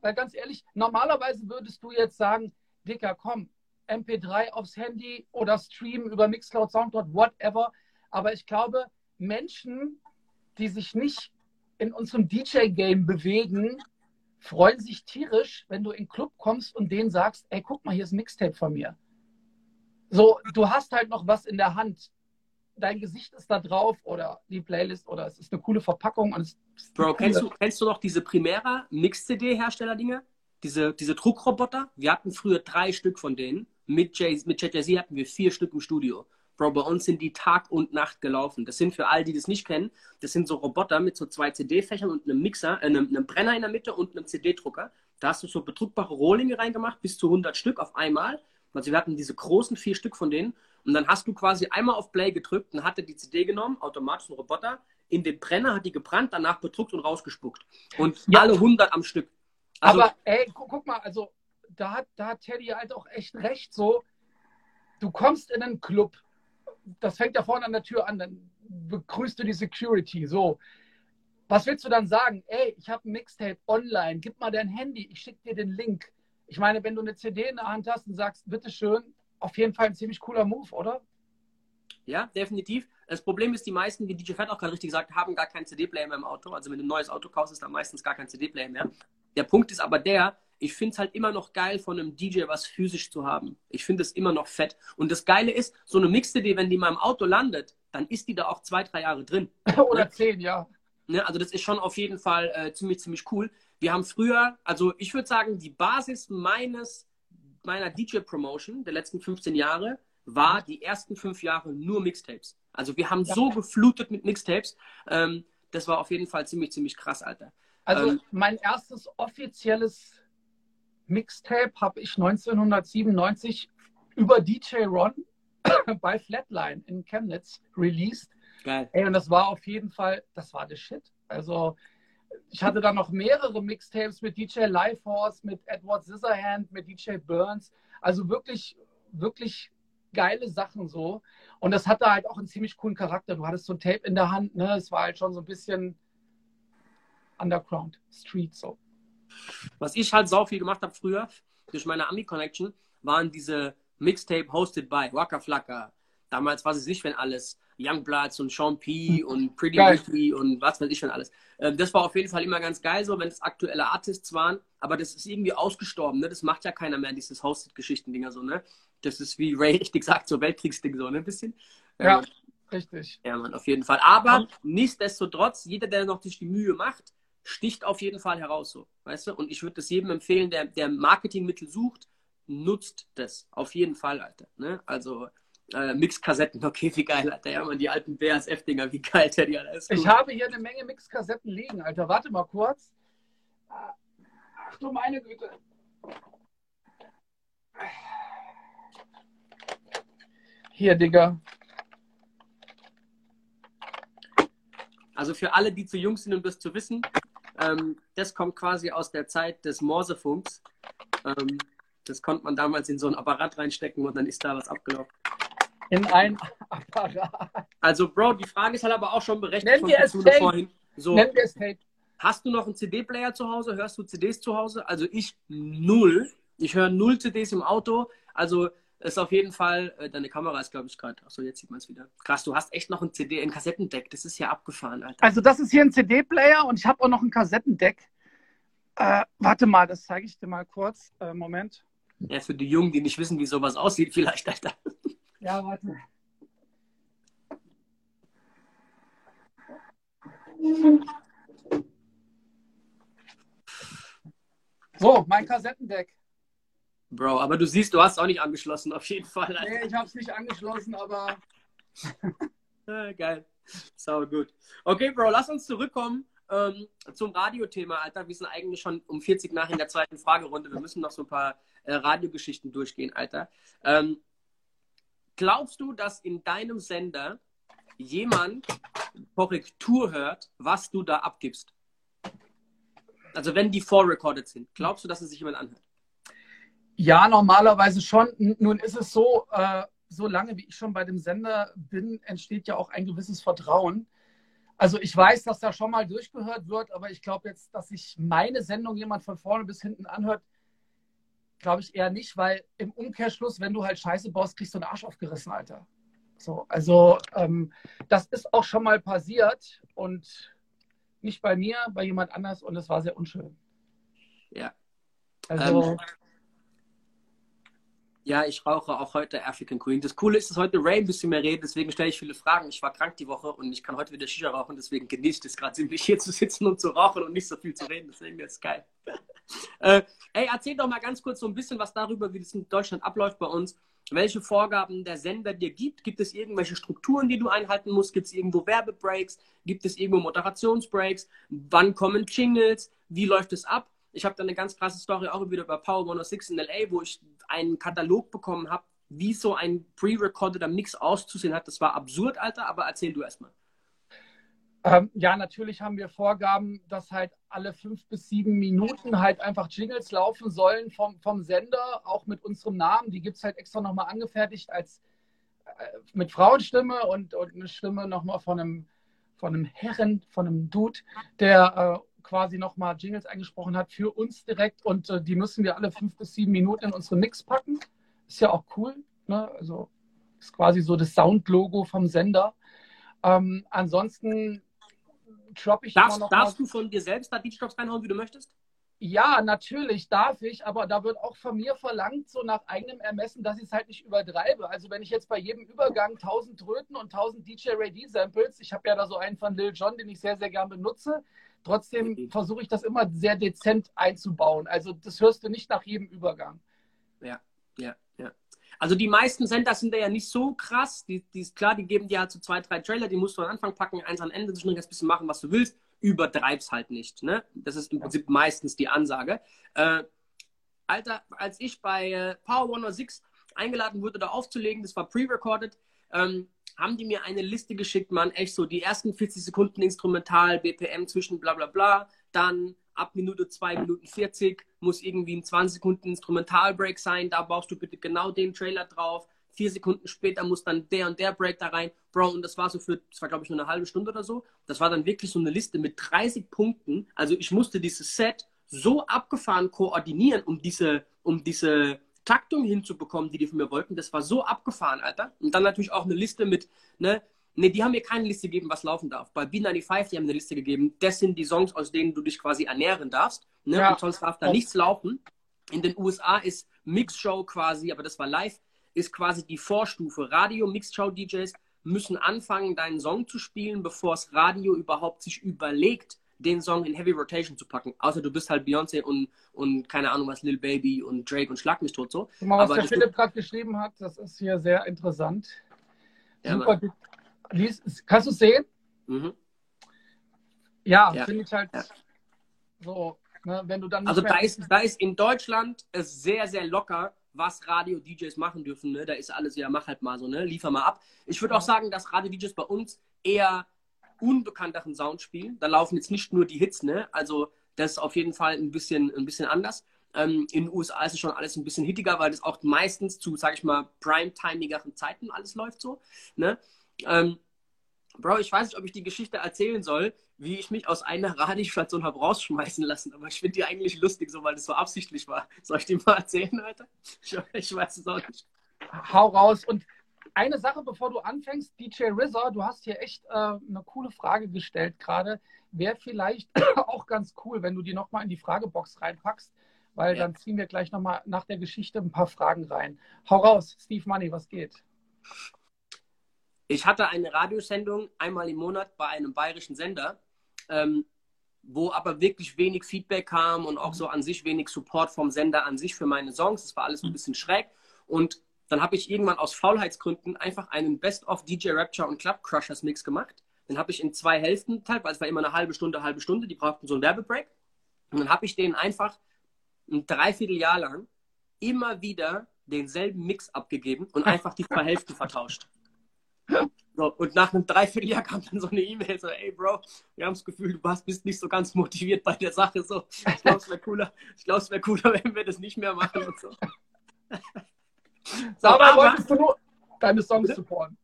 weil ganz ehrlich, normalerweise würdest du jetzt sagen, Dicker, komm, MP3 aufs Handy oder streamen über Mixcloud, Soundcloud, whatever. Aber ich glaube, Menschen, die sich nicht in unserem DJ-Game bewegen, freuen sich tierisch, wenn du in den Club kommst und denen sagst, ey, guck mal, hier ist ein Mixtape von mir. So, du hast halt noch was in der Hand. Dein Gesicht ist da drauf oder die Playlist oder es ist eine coole Verpackung. Und es Bro, kennst du, kennst du noch diese Primera Mix-CD-Hersteller-Dinge? Diese, diese Druckroboter? Wir hatten früher drei Stück von denen. Mit, Jay, mit Jay-Z hatten wir vier Stück im Studio. Bro, bei uns sind die Tag und Nacht gelaufen. Das sind für all die, die das nicht kennen, das sind so Roboter mit so zwei CD-Fächern und einem Mixer, äh, einem, einem, Brenner in der Mitte und einem CD-Drucker. Da hast du so bedruckbare Rohlinge reingemacht, bis zu 100 Stück auf einmal. Also wir hatten diese großen vier Stück von denen. Und dann hast du quasi einmal auf Play gedrückt und hatte die CD genommen, automatisch ein Roboter, in den Brenner, hat die gebrannt, danach bedruckt und rausgespuckt. Und ja. alle 100 am Stück. Also, Aber ey, guck, guck mal, also da hat, da hat Teddy halt auch echt recht so. Du kommst in einen Club, das fängt ja vorne an der Tür an, dann begrüßt du die Security. So, was willst du dann sagen? Ey, ich habe ein Mixtape online, gib mal dein Handy, ich schicke dir den Link. Ich meine, wenn du eine CD in der Hand hast und sagst, bitteschön, auf jeden Fall ein ziemlich cooler Move, oder? Ja, definitiv. Das Problem ist, die meisten, wie DJ Fett auch gerade richtig gesagt, haben gar keinen CD-Player mehr im Auto. Also wenn du ein neues Auto kaufst, ist da meistens gar kein CD-Player mehr. Der Punkt ist aber der, ich finde es halt immer noch geil, von einem DJ was physisch zu haben. Ich finde es immer noch fett. Und das Geile ist, so eine Mix-CD, wenn die mal im Auto landet, dann ist die da auch zwei, drei Jahre drin. *laughs* Oder ne? zehn, ja. Ne? Also das ist schon auf jeden Fall äh, ziemlich, ziemlich cool. Wir haben früher, also ich würde sagen, die Basis meines, meiner DJ-Promotion der letzten 15 Jahre war die ersten fünf Jahre nur Mixtapes. Also wir haben ja. so geflutet mit Mixtapes. Ähm, das war auf jeden Fall ziemlich, ziemlich krass, Alter. Also ähm, mein erstes offizielles Mixtape habe ich 1997 über DJ Ron *coughs* bei Flatline in Chemnitz released. Geil. Ey, und das war auf jeden Fall, das war der Shit. Also ich hatte dann noch mehrere Mixtapes mit DJ Lifehorse, mit Edward Scissorhand, mit DJ Burns. Also wirklich, wirklich geile Sachen so. Und das hatte halt auch einen ziemlich coolen Charakter. Du hattest so ein Tape in der Hand, ne? Es war halt schon so ein bisschen Underground, Street so. Was ich halt sau viel gemacht habe früher, durch meine Ami-Connection, waren diese Mixtape hosted by Waka Flocka. Damals war es nicht, wenn alles Youngbloods und Sean P. und Pretty Ricky und was weiß ich schon alles. Ähm, das war auf jeden Fall immer ganz geil, so wenn es aktuelle Artists waren, aber das ist irgendwie ausgestorben, ne? Das macht ja keiner mehr, dieses Hosted-Geschichten-Dinger so, ne? Das ist wie Ray richtig sagt, so Weltkriegsding so, ne? Ein bisschen. Ja, ähm, richtig. Ja, man, auf jeden Fall. Aber nichtsdestotrotz, jeder, der noch sich die Mühe macht, sticht auf jeden Fall heraus, so, weißt du? Und ich würde das jedem empfehlen, der, der Marketingmittel sucht, nutzt das. Auf jeden Fall, Alter. Ne? Also äh, Mixkassetten, *laughs* okay, wie geil, Alter. Ja, man, die alten BASF-Dinger, wie geil, der die alles. Ich habe hier eine Menge Mixkassetten liegen, Alter. Warte mal kurz. Ach du meine Güte. Hier, Digga. Also für alle, die zu jung sind, um das zu wissen, ähm, das kommt quasi aus der Zeit des Morsefunks. Ähm, das konnte man damals in so ein Apparat reinstecken und dann ist da was abgelaufen. In ein Apparat. Also, Bro, die Frage ist halt aber auch schon berechtigt Nenn von Tape. vorhin. So, Nenn es Tape. Hast du noch einen CD-Player zu Hause? Hörst du CDs zu Hause? Also ich null. Ich höre null CDs im Auto. Also ist auf jeden Fall, äh, deine Kamera ist, glaube ich, gerade. Achso, jetzt sieht man es wieder. Krass, du hast echt noch ein CD, ein Kassettendeck. Das ist ja abgefahren, Alter. Also, das ist hier ein CD-Player und ich habe auch noch ein Kassettendeck. Äh, warte mal, das zeige ich dir mal kurz. Äh, Moment. Ja, für die Jungen, die nicht wissen, wie sowas aussieht, *laughs* vielleicht, Alter. Ja, warte. So, mein Kassettendeck. Bro, aber du siehst, du hast auch nicht angeschlossen, auf jeden Fall. Alter. Nee, ich habe es nicht angeschlossen, aber. *laughs* ah, geil. So gut. Okay, Bro, lass uns zurückkommen ähm, zum Radiothema, Alter. Wir sind eigentlich schon um 40 nach in der zweiten Fragerunde. Wir müssen noch so ein paar äh, Radiogeschichten durchgehen, Alter. Ähm, glaubst du, dass in deinem Sender jemand Korrektur hört, was du da abgibst? Also wenn die vorrecorded sind, glaubst du, dass es sich jemand anhört? Ja, normalerweise schon. Nun ist es so, äh, so lange wie ich schon bei dem Sender bin, entsteht ja auch ein gewisses Vertrauen. Also ich weiß, dass da schon mal durchgehört wird, aber ich glaube jetzt, dass sich meine Sendung jemand von vorne bis hinten anhört, glaube ich eher nicht, weil im Umkehrschluss, wenn du halt Scheiße baust, kriegst du einen Arsch aufgerissen, Alter. So, also ähm, das ist auch schon mal passiert und nicht bei mir, bei jemand anders und es war sehr unschön. Ja. Also Ähm, Ja, ich rauche auch heute African Queen. Das Coole ist, dass heute Ray ein bisschen mehr redet, deswegen stelle ich viele Fragen. Ich war krank die Woche und ich kann heute wieder Shisha rauchen, deswegen genieße ich es gerade ziemlich hier zu sitzen und zu rauchen und nicht so viel zu reden. Deswegen ist es geil. *laughs* äh, ey, erzähl doch mal ganz kurz so ein bisschen was darüber, wie das in Deutschland abläuft bei uns. Welche Vorgaben der Sender dir gibt? Gibt es irgendwelche Strukturen, die du einhalten musst? Gibt es irgendwo Werbebreaks? Gibt es irgendwo Moderationsbreaks? Wann kommen Jingles? Wie läuft es ab? Ich habe da eine ganz krasse Story auch wieder bei Power 106 in LA, wo ich einen Katalog bekommen habe, wie so ein pre-recordeder Mix auszusehen hat. Das war absurd, Alter, aber erzähl du erstmal. Ähm, ja, natürlich haben wir Vorgaben, dass halt alle fünf bis sieben Minuten halt einfach Jingles laufen sollen vom, vom Sender, auch mit unserem Namen. Die gibt es halt extra nochmal angefertigt als äh, mit Frauenstimme und, und eine Stimme nochmal von einem, von einem Herren, von einem Dude, der äh, quasi nochmal Jingles eingesprochen hat für uns direkt und äh, die müssen wir alle fünf bis sieben Minuten in unsere Mix packen. Ist ja auch cool. Ne? Also ist quasi so das Sound-Logo vom Sender. Ähm, ansonsten droppe ich Darfst, noch darfst mal- du von dir selbst da DJ-Drops reinhauen, wie du möchtest? Ja, natürlich darf ich, aber da wird auch von mir verlangt, so nach eigenem Ermessen, dass ich es halt nicht übertreibe. Also wenn ich jetzt bei jedem Übergang 1000 Tröten und 1000 DJ Ray D Samples, ich habe ja da so einen von Lil Jon, den ich sehr, sehr gern benutze, trotzdem Mhm. versuche ich das immer sehr dezent einzubauen. Also das hörst du nicht nach jedem Übergang. Ja, ja, ja. Also die meisten Sender sind da ja nicht so krass. Die, die ist klar, die geben dir halt so zwei, drei Trailer, die musst du am Anfang packen, eins am Ende, zwischendurch ein bisschen machen, was du willst. Übertreib's halt nicht. Ne? Das ist im Prinzip meistens die Ansage. Äh, Alter, als ich bei äh, Power 106 eingeladen wurde, da aufzulegen, das war pre-recorded, ähm, haben die mir eine Liste geschickt, man, echt so die ersten 40 Sekunden Instrumental, BPM zwischen bla bla bla, dann ab Minute 2 Minuten 40 muss irgendwie ein 20 Sekunden Instrumentalbreak sein, da baust du bitte genau den Trailer drauf. Vier Sekunden später muss dann der und der Break da rein. Bro, und das war so für, das war glaube ich nur eine halbe Stunde oder so. Das war dann wirklich so eine Liste mit 30 Punkten. Also ich musste dieses Set so abgefahren koordinieren, um diese, um diese Taktung hinzubekommen, die die von mir wollten. Das war so abgefahren, Alter. Und dann natürlich auch eine Liste mit, ne, ne, die haben mir keine Liste gegeben, was laufen darf. Bei B95, die haben eine Liste gegeben, das sind die Songs, aus denen du dich quasi ernähren darfst. Ne? Ja. Und sonst darf da nichts laufen. In den USA ist Mixshow quasi, aber das war live, ist quasi die Vorstufe. Radio, Mixshow-DJs müssen anfangen, deinen Song zu spielen, bevor das Radio überhaupt sich überlegt, den Song in Heavy Rotation zu packen. Außer du bist halt Beyoncé und, und keine Ahnung was, Lil Baby und Drake und Schlag mich tot so. Guck mal, was Aber der Philipp gerade geschrieben hat, das ist hier sehr interessant. Ja, Super. Lies, kannst du es sehen? Mhm. Ja, Ja. finde ich halt Ja. so, ne, wenn du dann Also da ist, da ist in Deutschland es sehr, sehr locker, was Radio-DJs machen dürfen. Ne? Da ist alles, ja, mach halt mal so, ne? liefer mal ab. Ich würde auch sagen, dass Radio-DJs bei uns eher unbekannteren Sound spielen. Da laufen jetzt nicht nur die Hits, ne? Also das ist auf jeden Fall ein bisschen, ein bisschen anders. Ähm, in den USA ist es schon alles ein bisschen hittiger, weil das auch meistens zu, sag ich mal, primetimigeren Zeiten alles läuft so. Ne? Ähm, Bro, ich weiß nicht, ob ich die Geschichte erzählen soll, wie ich mich aus einer Radiostation habe rausschmeißen lassen, aber ich finde die eigentlich lustig, so weil das so absichtlich war. Soll ich die mal erzählen, Alter? Ich, ich weiß es auch nicht. hau raus. Und eine Sache, bevor du anfängst, DJ RZA, du hast hier echt äh, eine coole Frage gestellt gerade. Wäre vielleicht *coughs* auch ganz cool, wenn du die nochmal in die Fragebox reinpackst, weil Ja. dann ziehen wir gleich nochmal nach der Geschichte ein paar Fragen rein. Hau raus, Steve Money, was geht? Ich hatte eine Radiosendung einmal im Monat bei einem bayerischen Sender, ähm, wo aber wirklich wenig Feedback kam und auch so an sich wenig Support vom Sender an sich für meine Songs. Das war alles ein bisschen schräg. Und dann habe ich irgendwann aus Faulheitsgründen einfach einen Best-of DJ Rapture und Club Crushers Mix gemacht. Den habe ich in zwei Hälften geteilt, weil es war immer eine halbe Stunde, halbe Stunde. Die brauchten so einen Werbebreak. Und dann habe ich denen einfach ein Dreivierteljahr lang immer wieder denselben Mix abgegeben und *laughs* einfach die zwei Hälften vertauscht. So, und nach einem Dreivierteljahr kam dann so eine E-Mail, so, ey Bro, wir haben das Gefühl, du warst, bist nicht so ganz motiviert bei der Sache. So, ich glaube, es wäre cooler, ich glaube, es wäre cooler, *laughs* wenn wir das nicht mehr machen und so. so, aber wolltest du nur deine Songs supporten?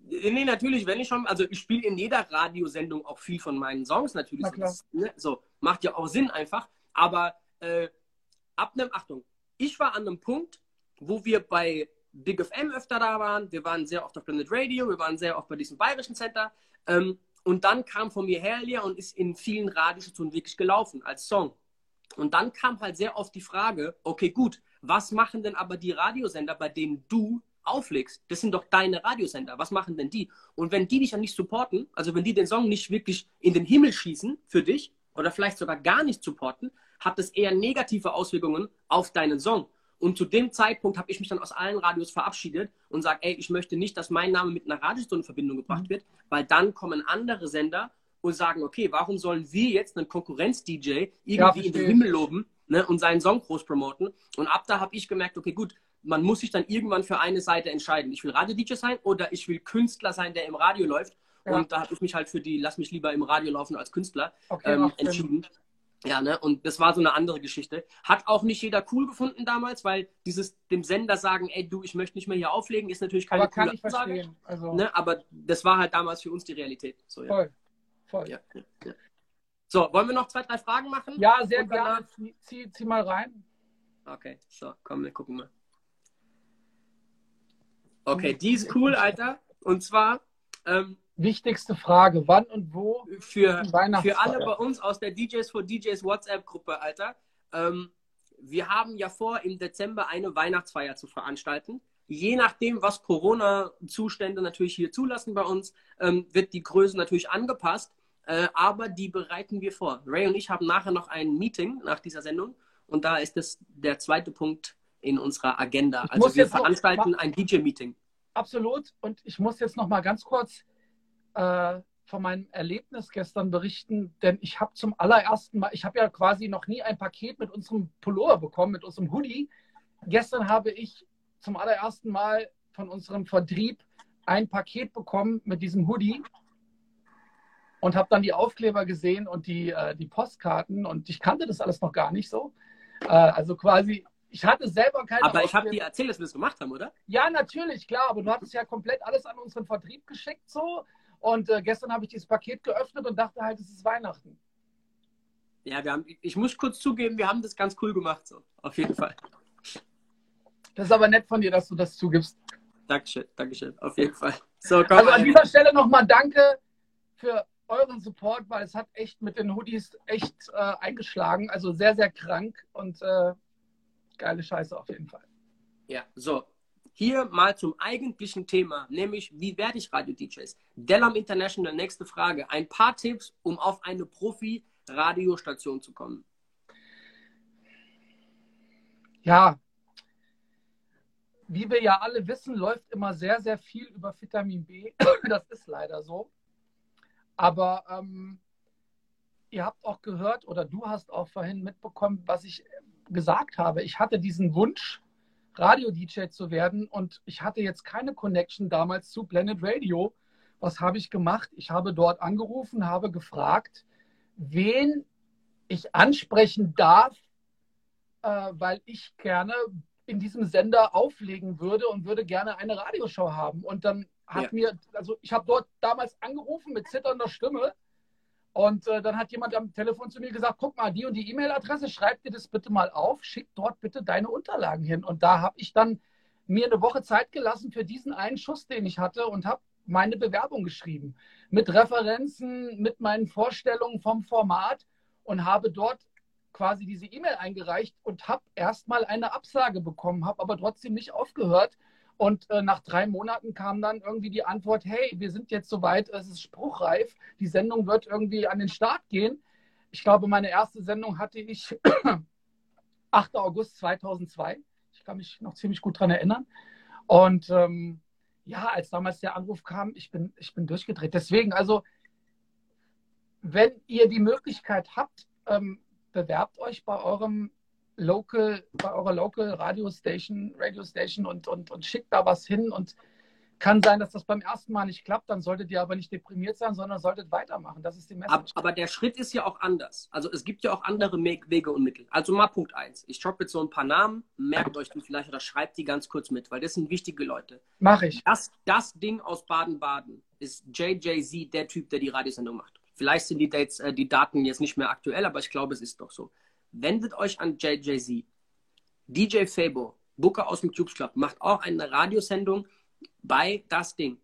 Nee, natürlich, wenn ich schon, also ich spiele in jeder Radiosendung auch viel von meinen Songs natürlich. So, das, ne, so, macht ja auch Sinn einfach. Aber äh, ab einem, Achtung, ich war an einem Punkt, wo wir bei Big FM öfter da waren. Wir waren sehr oft auf Planet Radio, wir waren sehr oft bei diesem bayerischen Center. Ähm, und dann kam von mir Herlia und ist in vielen Radiostationen wirklich gelaufen als Song. Und dann kam halt sehr oft die Frage, okay, gut, was machen denn aber die Radiosender, bei denen du auflegst? Das sind doch deine Radiosender. Was machen denn die? Und wenn die dich ja nicht supporten, also wenn die den Song nicht wirklich in den Himmel schießen für dich oder vielleicht sogar gar nicht supporten, hat das eher negative Auswirkungen auf deinen Song. Und zu dem Zeitpunkt habe ich mich dann aus allen Radios verabschiedet und sage, ey, ich möchte nicht, dass mein Name mit einer Radiostation in Verbindung gebracht mhm. wird, weil dann kommen andere Sender und sagen, okay, warum sollen wir jetzt einen Konkurrenz-DJ irgendwie ja, in den Himmel loben ne, und seinen Song groß promoten? Und ab da habe ich gemerkt, okay, gut, man muss sich dann irgendwann für eine Seite entscheiden. Ich will Radio-DJ sein oder ich will Künstler sein, der im Radio läuft. Ja. Und da habe ich mich halt für die Lass mich lieber im Radio laufen als Künstler okay, ähm, entschieden. Ja, ne? Und das war so eine andere Geschichte. Hat auch nicht jeder cool gefunden damals, weil dieses dem Sender sagen, ey du, ich möchte nicht mehr hier auflegen, ist natürlich keine aber coole Ansage. Also... Ne? Aber das war halt damals für uns die Realität. So, ja. Voll. Voll. Ja, ja, ja. So, wollen wir noch zwei, drei Fragen machen? Ja, sehr gerne. Zieh, zieh, zieh, mal rein. Okay, so, komm, wir gucken mal. Okay, die ist cool, Alter. Und zwar, ähm, wichtigste Frage. Wann und wo? Für, für alle bei uns aus der DJs for DJs WhatsApp-Gruppe, Alter. Ähm, wir haben ja vor, im Dezember eine Weihnachtsfeier zu veranstalten. Je nachdem, was Corona-Zustände natürlich hier zulassen bei uns, ähm, wird die Größe natürlich angepasst. Äh, aber die bereiten wir vor. Ray und ich haben nachher noch ein Meeting nach dieser Sendung. Und da ist das der zweite Punkt in unserer Agenda. Ich also wir veranstalten ein DJ-Meeting. Absolut. Und ich muss jetzt noch mal ganz kurz äh, von meinem Erlebnis gestern berichten, denn ich habe zum allerersten Mal, ich habe ja quasi noch nie ein Paket mit unserem Pullover bekommen, mit unserem Hoodie. Gestern habe ich zum allerersten Mal von unserem Vertrieb ein Paket bekommen mit diesem Hoodie und habe dann die Aufkleber gesehen und die, äh, die Postkarten und ich kannte das alles noch gar nicht so. Äh, also quasi, ich hatte selber keine. Aber ich habe dir erzählt, dass wir das gemacht haben, oder? Ja, natürlich, klar. Aber du hattest ja komplett alles an unseren Vertrieb geschickt so. Und äh, gestern habe ich dieses Paket geöffnet und dachte halt, es ist Weihnachten. Ja, wir haben, ich muss kurz zugeben, wir haben das ganz cool gemacht, so. Auf jeden Fall. Das ist aber nett von dir, dass du das zugibst. Dankeschön, Dankeschön, auf jeden Fall. So, komm, also an dieser Stelle nochmal danke für euren Support, weil es hat echt mit den Hoodies echt äh, eingeschlagen. Also sehr, sehr krank und äh, geile Scheiße auf jeden Fall. Ja, so, hier mal zum eigentlichen Thema, nämlich wie werde ich Radio-DJs? Delam International, nächste Frage. Ein paar Tipps, um auf eine Profi-Radiostation zu kommen. Ja, wie wir ja alle wissen, läuft immer sehr, sehr viel über Vitamin B. *clears throat* Das ist leider so. Aber ähm, ihr habt auch gehört oder du hast auch vorhin mitbekommen, was ich gesagt habe. Ich hatte diesen Wunsch, Radio-DJ zu werden. Und ich hatte jetzt keine Connection damals zu Planet Radio. Was habe ich gemacht? Ich habe dort angerufen, habe gefragt, wen ich ansprechen darf, äh, weil ich gerne in diesem Sender auflegen würde und würde gerne eine Radioshow haben. Und dann hat ja. mir, also ich habe dort damals angerufen mit zitternder Stimme und äh, dann hat jemand am Telefon zu mir gesagt, guck mal, die und die E-Mail-Adresse, schreib dir das bitte mal auf, schick dort bitte deine Unterlagen hin. Und da habe ich dann mir eine Woche Zeit gelassen für diesen einen Schuss, den ich hatte und habe meine Bewerbung geschrieben. Mit Referenzen, mit meinen Vorstellungen vom Format und habe dort quasi diese E-Mail eingereicht und habe erstmal eine Absage bekommen, habe aber trotzdem nicht aufgehört und äh, nach drei Monaten kam dann irgendwie die Antwort, hey, wir sind jetzt soweit, es ist spruchreif, die Sendung wird irgendwie an den Start gehen. Ich glaube, meine erste Sendung hatte ich *clears throat* 8. August 2002. Ich kann mich noch ziemlich gut daran erinnern. Und ähm, ja, als damals der Anruf kam, ich bin, ich bin durchgedreht. Deswegen, also, wenn ihr die Möglichkeit habt, ähm, bewerbt euch bei eurem local, bei eurer Local Radio Station, Radio Station und, und, und schickt da was hin und Kann sein, dass das beim ersten Mal nicht klappt, dann solltet ihr aber nicht deprimiert sein, sondern solltet weitermachen. Das ist die Message. Aber, der Schritt ist ja auch anders. Also es gibt ja auch andere Wege und Mittel. Also mal Punkt 1. Ich droppe jetzt so ein paar Namen, merkt euch die vielleicht oder schreibt die ganz kurz mit, weil das sind wichtige Leute. Mach ich. Das, das Ding aus Baden-Baden ist JJZ, der Typ, der die Radiosendung macht. Vielleicht sind die, Dates, äh, die Daten jetzt nicht mehr aktuell, aber ich glaube, es ist doch so. Wendet euch an JJZ. DJ Fabo, Booker aus dem Cubes Club, macht auch eine Radiosendung bei das Ding.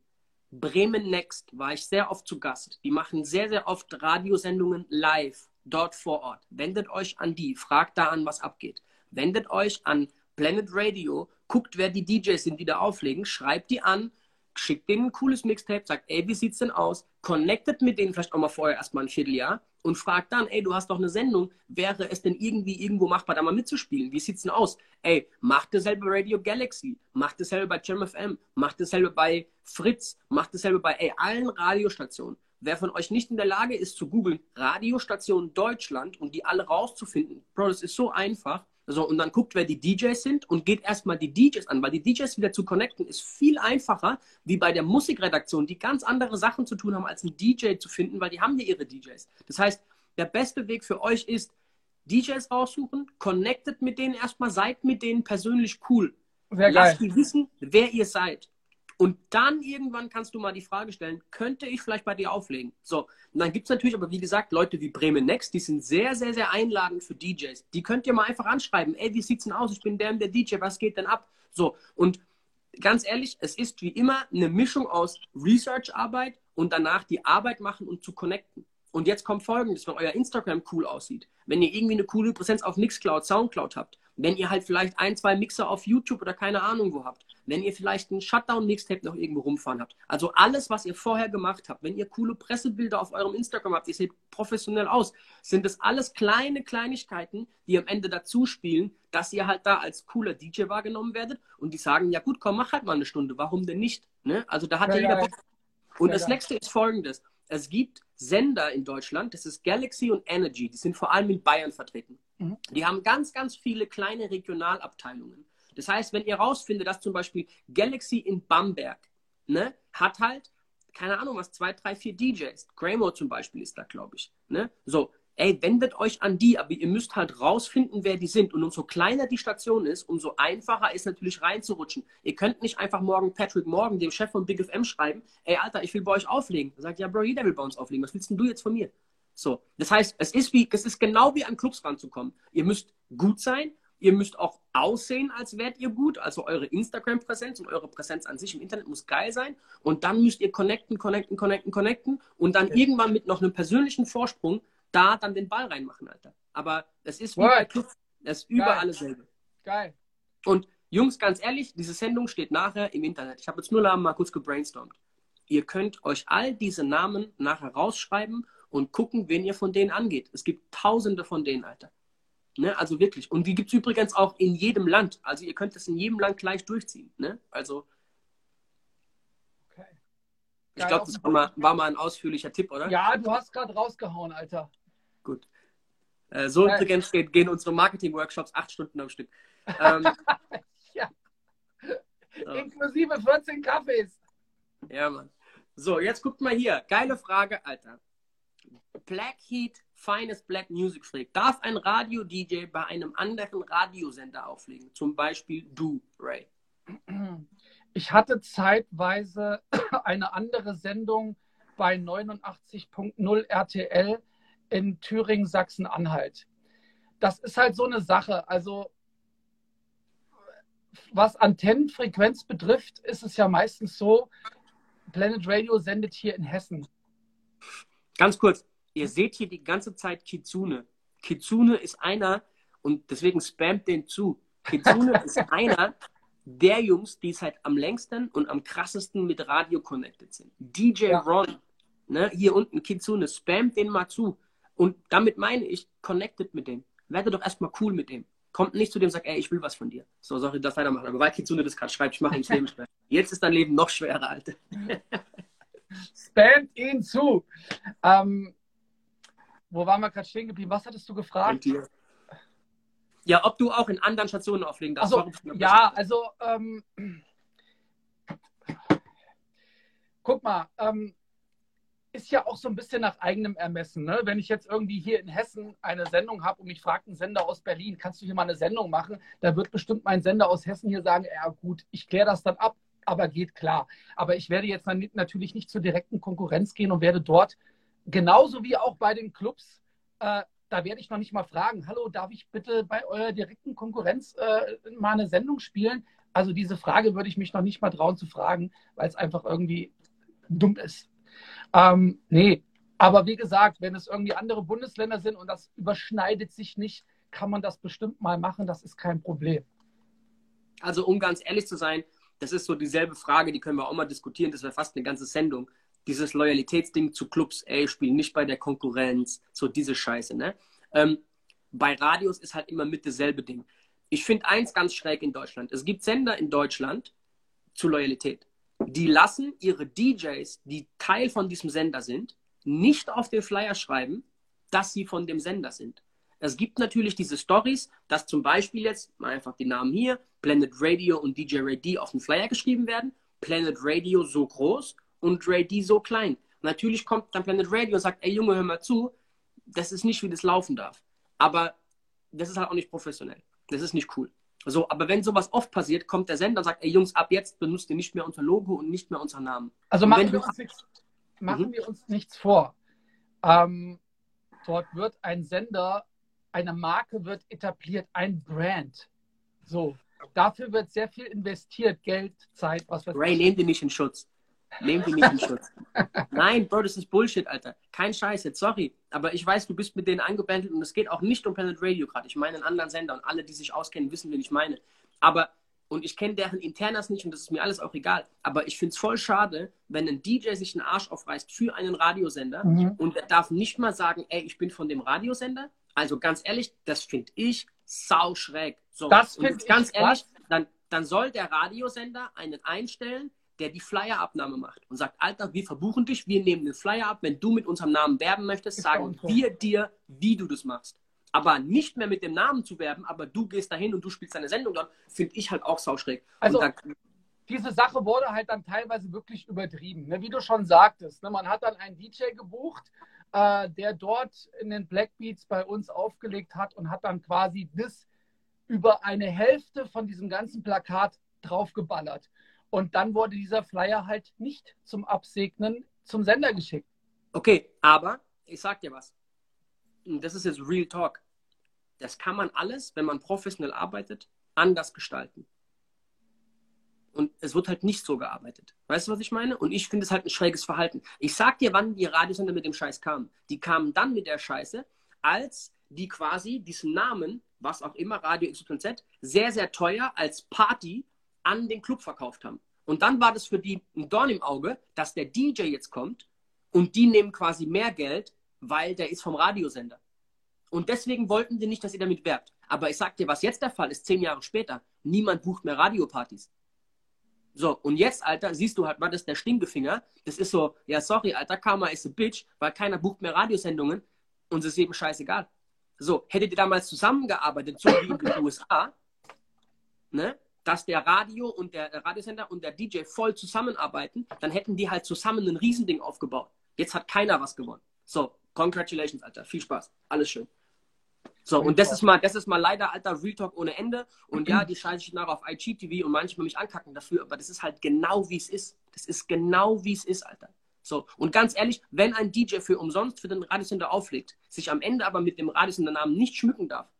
Bremen Next war ich sehr oft zu Gast. Die machen sehr, sehr oft Radiosendungen live dort vor Ort. Wendet euch an die, fragt da an, was abgeht. Wendet euch an Planet Radio, guckt, wer die DJs sind, die da auflegen, schreibt die an, schickt denen ein cooles Mixtape, sagt, ey, wie sieht's denn aus? Connectet mit denen vielleicht auch mal vorher erstmal ein Vierteljahr und fragt dann, ey, du hast doch eine Sendung, wäre es denn irgendwie irgendwo machbar, da mal mitzuspielen? Wie sieht's denn aus? Ey, macht dasselbe Radio Galaxy, macht dasselbe bei FM, macht dasselbe bei Fritz, macht dasselbe bei ey, allen Radiostationen. Wer von euch nicht in der Lage ist zu googeln, Radiostation Deutschland und die alle rauszufinden, Bro, das ist so einfach. So, und dann guckt, wer die DJs sind und geht erstmal die DJs an, weil die DJs wieder zu connecten ist viel einfacher, wie bei der Musikredaktion, die ganz andere Sachen zu tun haben, als einen DJ zu finden, weil die haben ja ihre DJs. Das heißt, der beste Weg für euch ist, DJs raussuchen, connectet mit denen erstmal, seid mit denen persönlich cool. Sehr Lasst geil. die wissen, wer ihr seid. Und dann irgendwann kannst du mal die Frage stellen, könnte ich vielleicht bei dir auflegen? So, und dann gibt es natürlich aber, wie gesagt, Leute wie Bremen Next, die sind sehr, sehr, sehr einladend für DJs. Die könnt ihr mal einfach anschreiben, ey, wie sieht's denn aus? Ich bin der und der DJ, was geht denn ab? So, und ganz ehrlich, es ist wie immer eine Mischung aus Research-Arbeit und danach die Arbeit machen und zu connecten. Und jetzt kommt folgendes, wenn euer Instagram cool aussieht, wenn ihr irgendwie eine coole Präsenz auf Mixcloud, Soundcloud habt, wenn ihr halt vielleicht ein, zwei Mixer auf YouTube oder keine Ahnung wo habt, wenn ihr vielleicht ein Shutdown-Mixtape noch irgendwo rumfahren habt. Also alles, was ihr vorher gemacht habt, wenn ihr coole Pressebilder auf eurem Instagram habt, ihr seht professionell aus, sind das alles kleine Kleinigkeiten, die am Ende dazu spielen, dass ihr halt da als cooler DJ wahrgenommen werdet und die sagen, ja gut, komm, mach halt mal eine Stunde, warum denn nicht? Ne? Also da hat ja, jeder ja. Bock. Und Ja, das nächste ist folgendes. Es gibt Sender in Deutschland, das ist Galaxy und Energy, die sind vor allem in Bayern vertreten. Mhm. Die haben ganz, ganz viele kleine Regionalabteilungen. Das heißt, wenn ihr rausfindet, dass zum Beispiel Galaxy in Bamberg ne, hat halt, keine Ahnung was, zwei, drei, vier DJs. Graymo zum Beispiel ist da, glaube ich. Ne? So, ey, wendet euch an die, aber ihr müsst halt rausfinden, wer die sind. Und umso kleiner die Station ist, umso einfacher ist natürlich reinzurutschen. Ihr könnt nicht einfach morgen Patrick Morgan, dem Chef von Big FM, schreiben, ey, Alter, ich will bei euch auflegen. Er sagt, ja, Bro, jeder will bei uns auflegen. Was willst denn du jetzt von mir? So, das heißt, es ist wie, es ist genau wie an Clubs ranzukommen. Ihr müsst gut sein, ihr müsst auch aussehen, als wärt ihr gut. Also eure Instagram-Präsenz und eure Präsenz an sich im Internet muss geil sein. Und dann müsst ihr connecten, connecten, connecten, connecten und dann irgendwann mit noch einem persönlichen Vorsprung da dann den Ball reinmachen, Alter. Aber es ist wie bei Clubs, es ist überall dasselbe. Geil. Und Jungs, ganz ehrlich, diese Sendung steht nachher im Internet. Ich habe jetzt nur Namen mal kurz gebrainstormt. Ihr könnt euch all diese Namen nachher rausschreiben und gucken, wen ihr von denen angeht. Es gibt tausende von denen, Alter. Ne? Also wirklich. Und die gibt es übrigens auch in jedem Land. Also ihr könnt es in jedem Land gleich durchziehen. Ne? Also Okay. ich glaube, das war mal, war mal ein ausführlicher Tipp, oder? Ja, du hast gerade rausgehauen, Alter. Gut. Äh, so Geil. übrigens geht, gehen unsere Marketing-Workshops acht Stunden am Stück. Ähm, *laughs* Ja. so. Inklusive 14 Kaffees. Ja, Mann. So, jetzt guckt mal hier. Geile Frage, Alter. Black Heat, Finest Black Music Freak. Darf ein Radio-DJ bei einem anderen Radiosender auflegen? Zum Beispiel du, Ray. Ich hatte zeitweise *clears throat* eine andere Sendung bei 89.0 RTL in Thüringen, Sachsen-Anhalt. Das ist halt so eine Sache. Also, was Antennenfrequenz betrifft, ist es ja meistens so, Planet Radio sendet hier in Hessen. Ganz kurz. Ihr seht hier die ganze Zeit Kitsune. Kitsune ist einer, und deswegen spammt den zu. Kitsune *laughs* ist einer der Jungs, die seit am längsten und am krassesten mit Radio connected sind. DJ Ja. Ron, ne, hier unten Kitsune, spammt den mal zu. Und damit meine ich, connected mit dem. Werde doch erstmal cool mit dem. Kommt nicht zu dem und sagt, ey, ich will was von dir. So, sorry, das weitermachen. Aber weil Kitsune das gerade schreibt, ich mache ihm das Leben schwer. Jetzt ist dein Leben noch schwerer, Alter. *laughs* Spamt ihn zu. Ähm, wo waren wir gerade stehen geblieben? Was hattest du gefragt? Ja, ob du auch in anderen Stationen auflegen darfst. Also, ja, also ähm, guck mal, ähm, ist ja auch so ein bisschen nach eigenem Ermessen. Ne? Wenn ich jetzt irgendwie hier in Hessen eine Sendung habe und mich fragt ein Sender aus Berlin, kannst du hier mal eine Sendung machen? Da wird bestimmt mein Sender aus Hessen hier sagen, ja gut, ich kläre das dann ab, aber geht klar. Aber ich werde jetzt natürlich nicht zur direkten Konkurrenz gehen und werde dort, genauso wie auch bei den Clubs, äh, da werde ich noch nicht mal fragen, hallo, darf ich bitte bei eurer direkten Konkurrenz äh, mal eine Sendung spielen? Also diese Frage würde ich mich noch nicht mal trauen zu fragen, weil es einfach irgendwie dumm ist. Ähm, nee, aber wie gesagt, wenn es irgendwie andere Bundesländer sind und das überschneidet sich nicht, kann man das bestimmt mal machen, das ist kein Problem. Also um ganz ehrlich zu sein, das ist so dieselbe Frage, die können wir auch mal diskutieren, das wäre fast eine ganze Sendung. Dieses Loyalitätsding zu Clubs, ey, spielen nicht bei der Konkurrenz, so diese Scheiße, ne? Ähm, bei Radios ist halt immer mit dasselbe Ding. Ich finde eins ganz schräg in Deutschland. Es gibt Sender in Deutschland zu Loyalität die lassen ihre DJs, die Teil von diesem Sender sind, nicht auf den Flyer schreiben, dass sie von dem Sender sind. Es gibt natürlich diese Stories, dass zum Beispiel jetzt, mal einfach die Namen hier, Planet Radio und DJ Ray D auf den Flyer geschrieben werden, Planet Radio so groß und Ray D so klein. Natürlich kommt dann Planet Radio und sagt, ey Junge, hör mal zu, das ist nicht, wie das laufen darf. Aber das ist halt auch nicht professionell. Das ist nicht cool. So, aber wenn sowas oft passiert, kommt der Sender und sagt, ey Jungs, ab jetzt benutzt ihr nicht mehr unser Logo und nicht mehr unser Namen. Also machen, wir uns, nichts, machen mhm. wir uns nichts vor. Ähm, dort wird ein Sender, eine Marke wird etabliert, ein Brand. So, dafür wird sehr viel investiert, Geld, Zeit, was weiß Ray, nehmt ihr nicht in Schutz. Nehmt ihn nicht in Schutz. Nein, Bro, das ist Bullshit, Alter. Kein Scheiß jetzt, sorry. Aber ich weiß, du bist mit denen angebändelt und es geht auch nicht um Planet Radio gerade. Ich meine einen anderen Sender und alle, die sich auskennen, wissen, wen ich meine. Aber, und ich kenne deren Internas nicht und das ist mir alles auch egal. Aber ich finde es voll schade, wenn ein DJ sich einen Arsch aufreißt für einen Radiosender mhm. und er darf nicht mal sagen, ey, ich bin von dem Radiosender. Also ganz ehrlich, das finde ich sau schräg. So, das finde ich ganz ehrlich, dann, dann soll der Radiosender einen einstellen, der die Flyerabnahme macht und sagt, Alter, wir verbuchen dich, wir nehmen den Flyer ab. Wenn du mit unserem Namen werben möchtest, sagen wir dir, wie du das machst. Aber nicht mehr mit dem Namen zu werben, aber du gehst dahin und du spielst deine Sendung dort, finde ich halt auch sauschräg. Also, da, diese Sache wurde halt dann teilweise wirklich übertrieben. Ne? Wie du schon sagtest, ne? man hat dann einen DJ gebucht, äh, der dort in den Blackbeats bei uns aufgelegt hat und hat dann quasi das über eine Hälfte von diesem ganzen Plakat draufgeballert. Und dann wurde dieser Flyer halt nicht zum Absegnen zum Sender geschickt. Okay, aber ich sag dir was. Das ist jetzt Real Talk. Das kann man alles, wenn man professionell arbeitet, anders gestalten. Und es wird halt nicht so gearbeitet. Weißt du, was ich meine? Und ich finde es halt ein schräges Verhalten. Ich sag dir, wann die Radiosender mit dem Scheiß kamen. Die kamen dann mit der Scheiße, als die quasi diesen Namen, was auch immer, Radio XYZ, sehr, sehr teuer als Party an den Club verkauft haben. Und dann war das für die ein Dorn im Auge, dass der DJ jetzt kommt und die nehmen quasi mehr Geld, weil der ist vom Radiosender. Und deswegen wollten die nicht, dass ihr damit werbt. Aber ich sag dir, was jetzt der Fall ist, zehn Jahre später, niemand bucht mehr Radiopartys. So, und jetzt, Alter, siehst du halt mal, das ist der Stinkefinger. Das ist so, ja, sorry, Alter, Karma ist a bitch, weil keiner bucht mehr Radiosendungen und es ist eben scheißegal. So, hättet ihr damals zusammengearbeitet, so wie in den *laughs* USA, ne, dass der Radio und der, der Radiosender und der DJ voll zusammenarbeiten, dann hätten die halt zusammen ein Riesending aufgebaut. Jetzt hat keiner was gewonnen. So, congratulations, Alter. Viel Spaß. Alles schön. So, und das ist mal, das ist mal leider, Alter, Real Talk ohne Ende. Und ja, *clears throat* die scheiße ich nach auf IGTV und manchmal mich ankacken dafür, aber das ist halt genau wie es ist. Das ist genau wie es ist, Alter. So, und ganz ehrlich, wenn ein DJ für umsonst für den Radiosender auflegt, sich am Ende aber mit dem Radiosender-Namen nicht schmücken darf,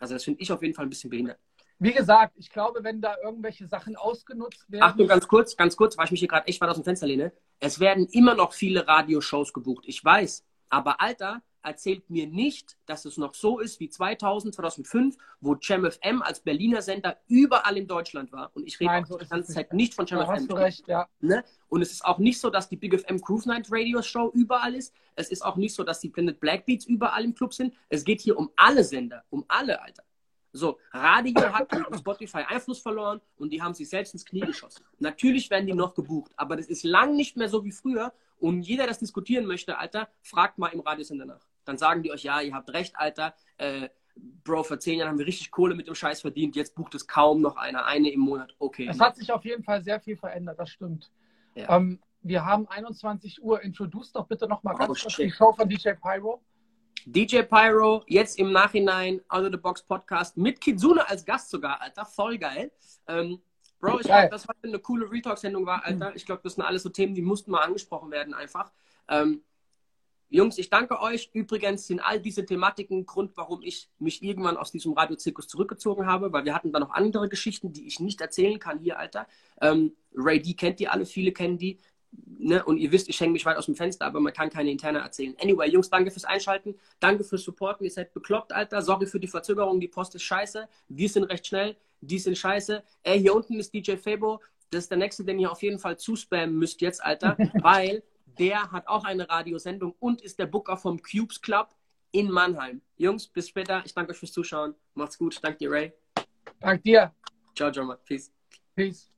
also das finde ich auf jeden Fall ein bisschen behindert. Wie gesagt, ich glaube, wenn da irgendwelche Sachen ausgenutzt werden. Achtung, ganz kurz, ganz kurz, weil ich mich hier gerade echt weit aus dem Fenster lehne. Es werden immer noch viele Radioshows gebucht. Ich weiß. Aber Alter, erzählt mir nicht, dass es noch so ist wie 2000, 2005, wo FM als Berliner Sender überall in Deutschland war. Und ich rede Nein, so die ganze Zeit nicht von JamFM. Hast du recht, ja. Ne? Und es ist auch nicht so, dass die Big FM Groove Night Radio Show überall ist. Es ist auch nicht so, dass die Planet Blackbeats überall im Club sind. Es geht hier um alle Sender, um alle, Alter. So, Radio hat mit Spotify Einfluss verloren und die haben sich selbst ins Knie geschossen. Natürlich werden die noch gebucht, aber das ist lang nicht mehr so wie früher. Und jeder, der das diskutieren möchte, Alter, fragt mal im Radiosender nach. Dann sagen die euch, ja, ihr habt recht, Alter. Äh, Bro, vor zehn Jahren haben wir richtig Kohle mit dem Scheiß verdient. Jetzt bucht es kaum noch einer, eine im Monat. Okay. Es hat sich auf jeden Fall sehr viel verändert, das stimmt. Ja. Ähm, wir haben 21 Uhr. Introduce doch bitte nochmal Oh, ganz kurz die Show von DJ Pyro. DJ Pyro, jetzt im Nachhinein Out of the Box Podcast mit Kizune als Gast sogar, Alter. Voll geil. Ähm, Bro, ich glaube, dass heute eine coole Retalk-Sendung war, Alter. Ich glaube, das sind alles so Themen, die mussten mal angesprochen werden, einfach. Ähm, Jungs, ich danke euch. Übrigens sind all diese Thematiken Grund, warum ich mich irgendwann aus diesem Radiozirkus zurückgezogen habe, weil wir hatten da noch andere Geschichten, die ich nicht erzählen kann hier, Alter. Ähm, Ray D kennt die alle, viele kennen die. Ne? Und ihr wisst, ich hänge mich weit aus dem Fenster, aber man kann keine interne erzählen. Anyway, Jungs, danke fürs Einschalten. Danke fürs Supporten. Ihr seid bekloppt, Alter. Sorry für die Verzögerung. Die Post ist scheiße. Wir sind recht schnell. Die sind scheiße. Ey, hier unten ist DJ Fabo. Das ist der nächste, den ihr auf jeden Fall zuspammen müsst jetzt, Alter. *laughs* weil der hat auch eine Radiosendung und ist der Booker vom Cubes Club in Mannheim. Jungs, bis später. Ich danke euch fürs Zuschauen. Macht's gut. Danke dir, Ray. Dank dir. Ciao, ciao, Mann. Peace. Peace.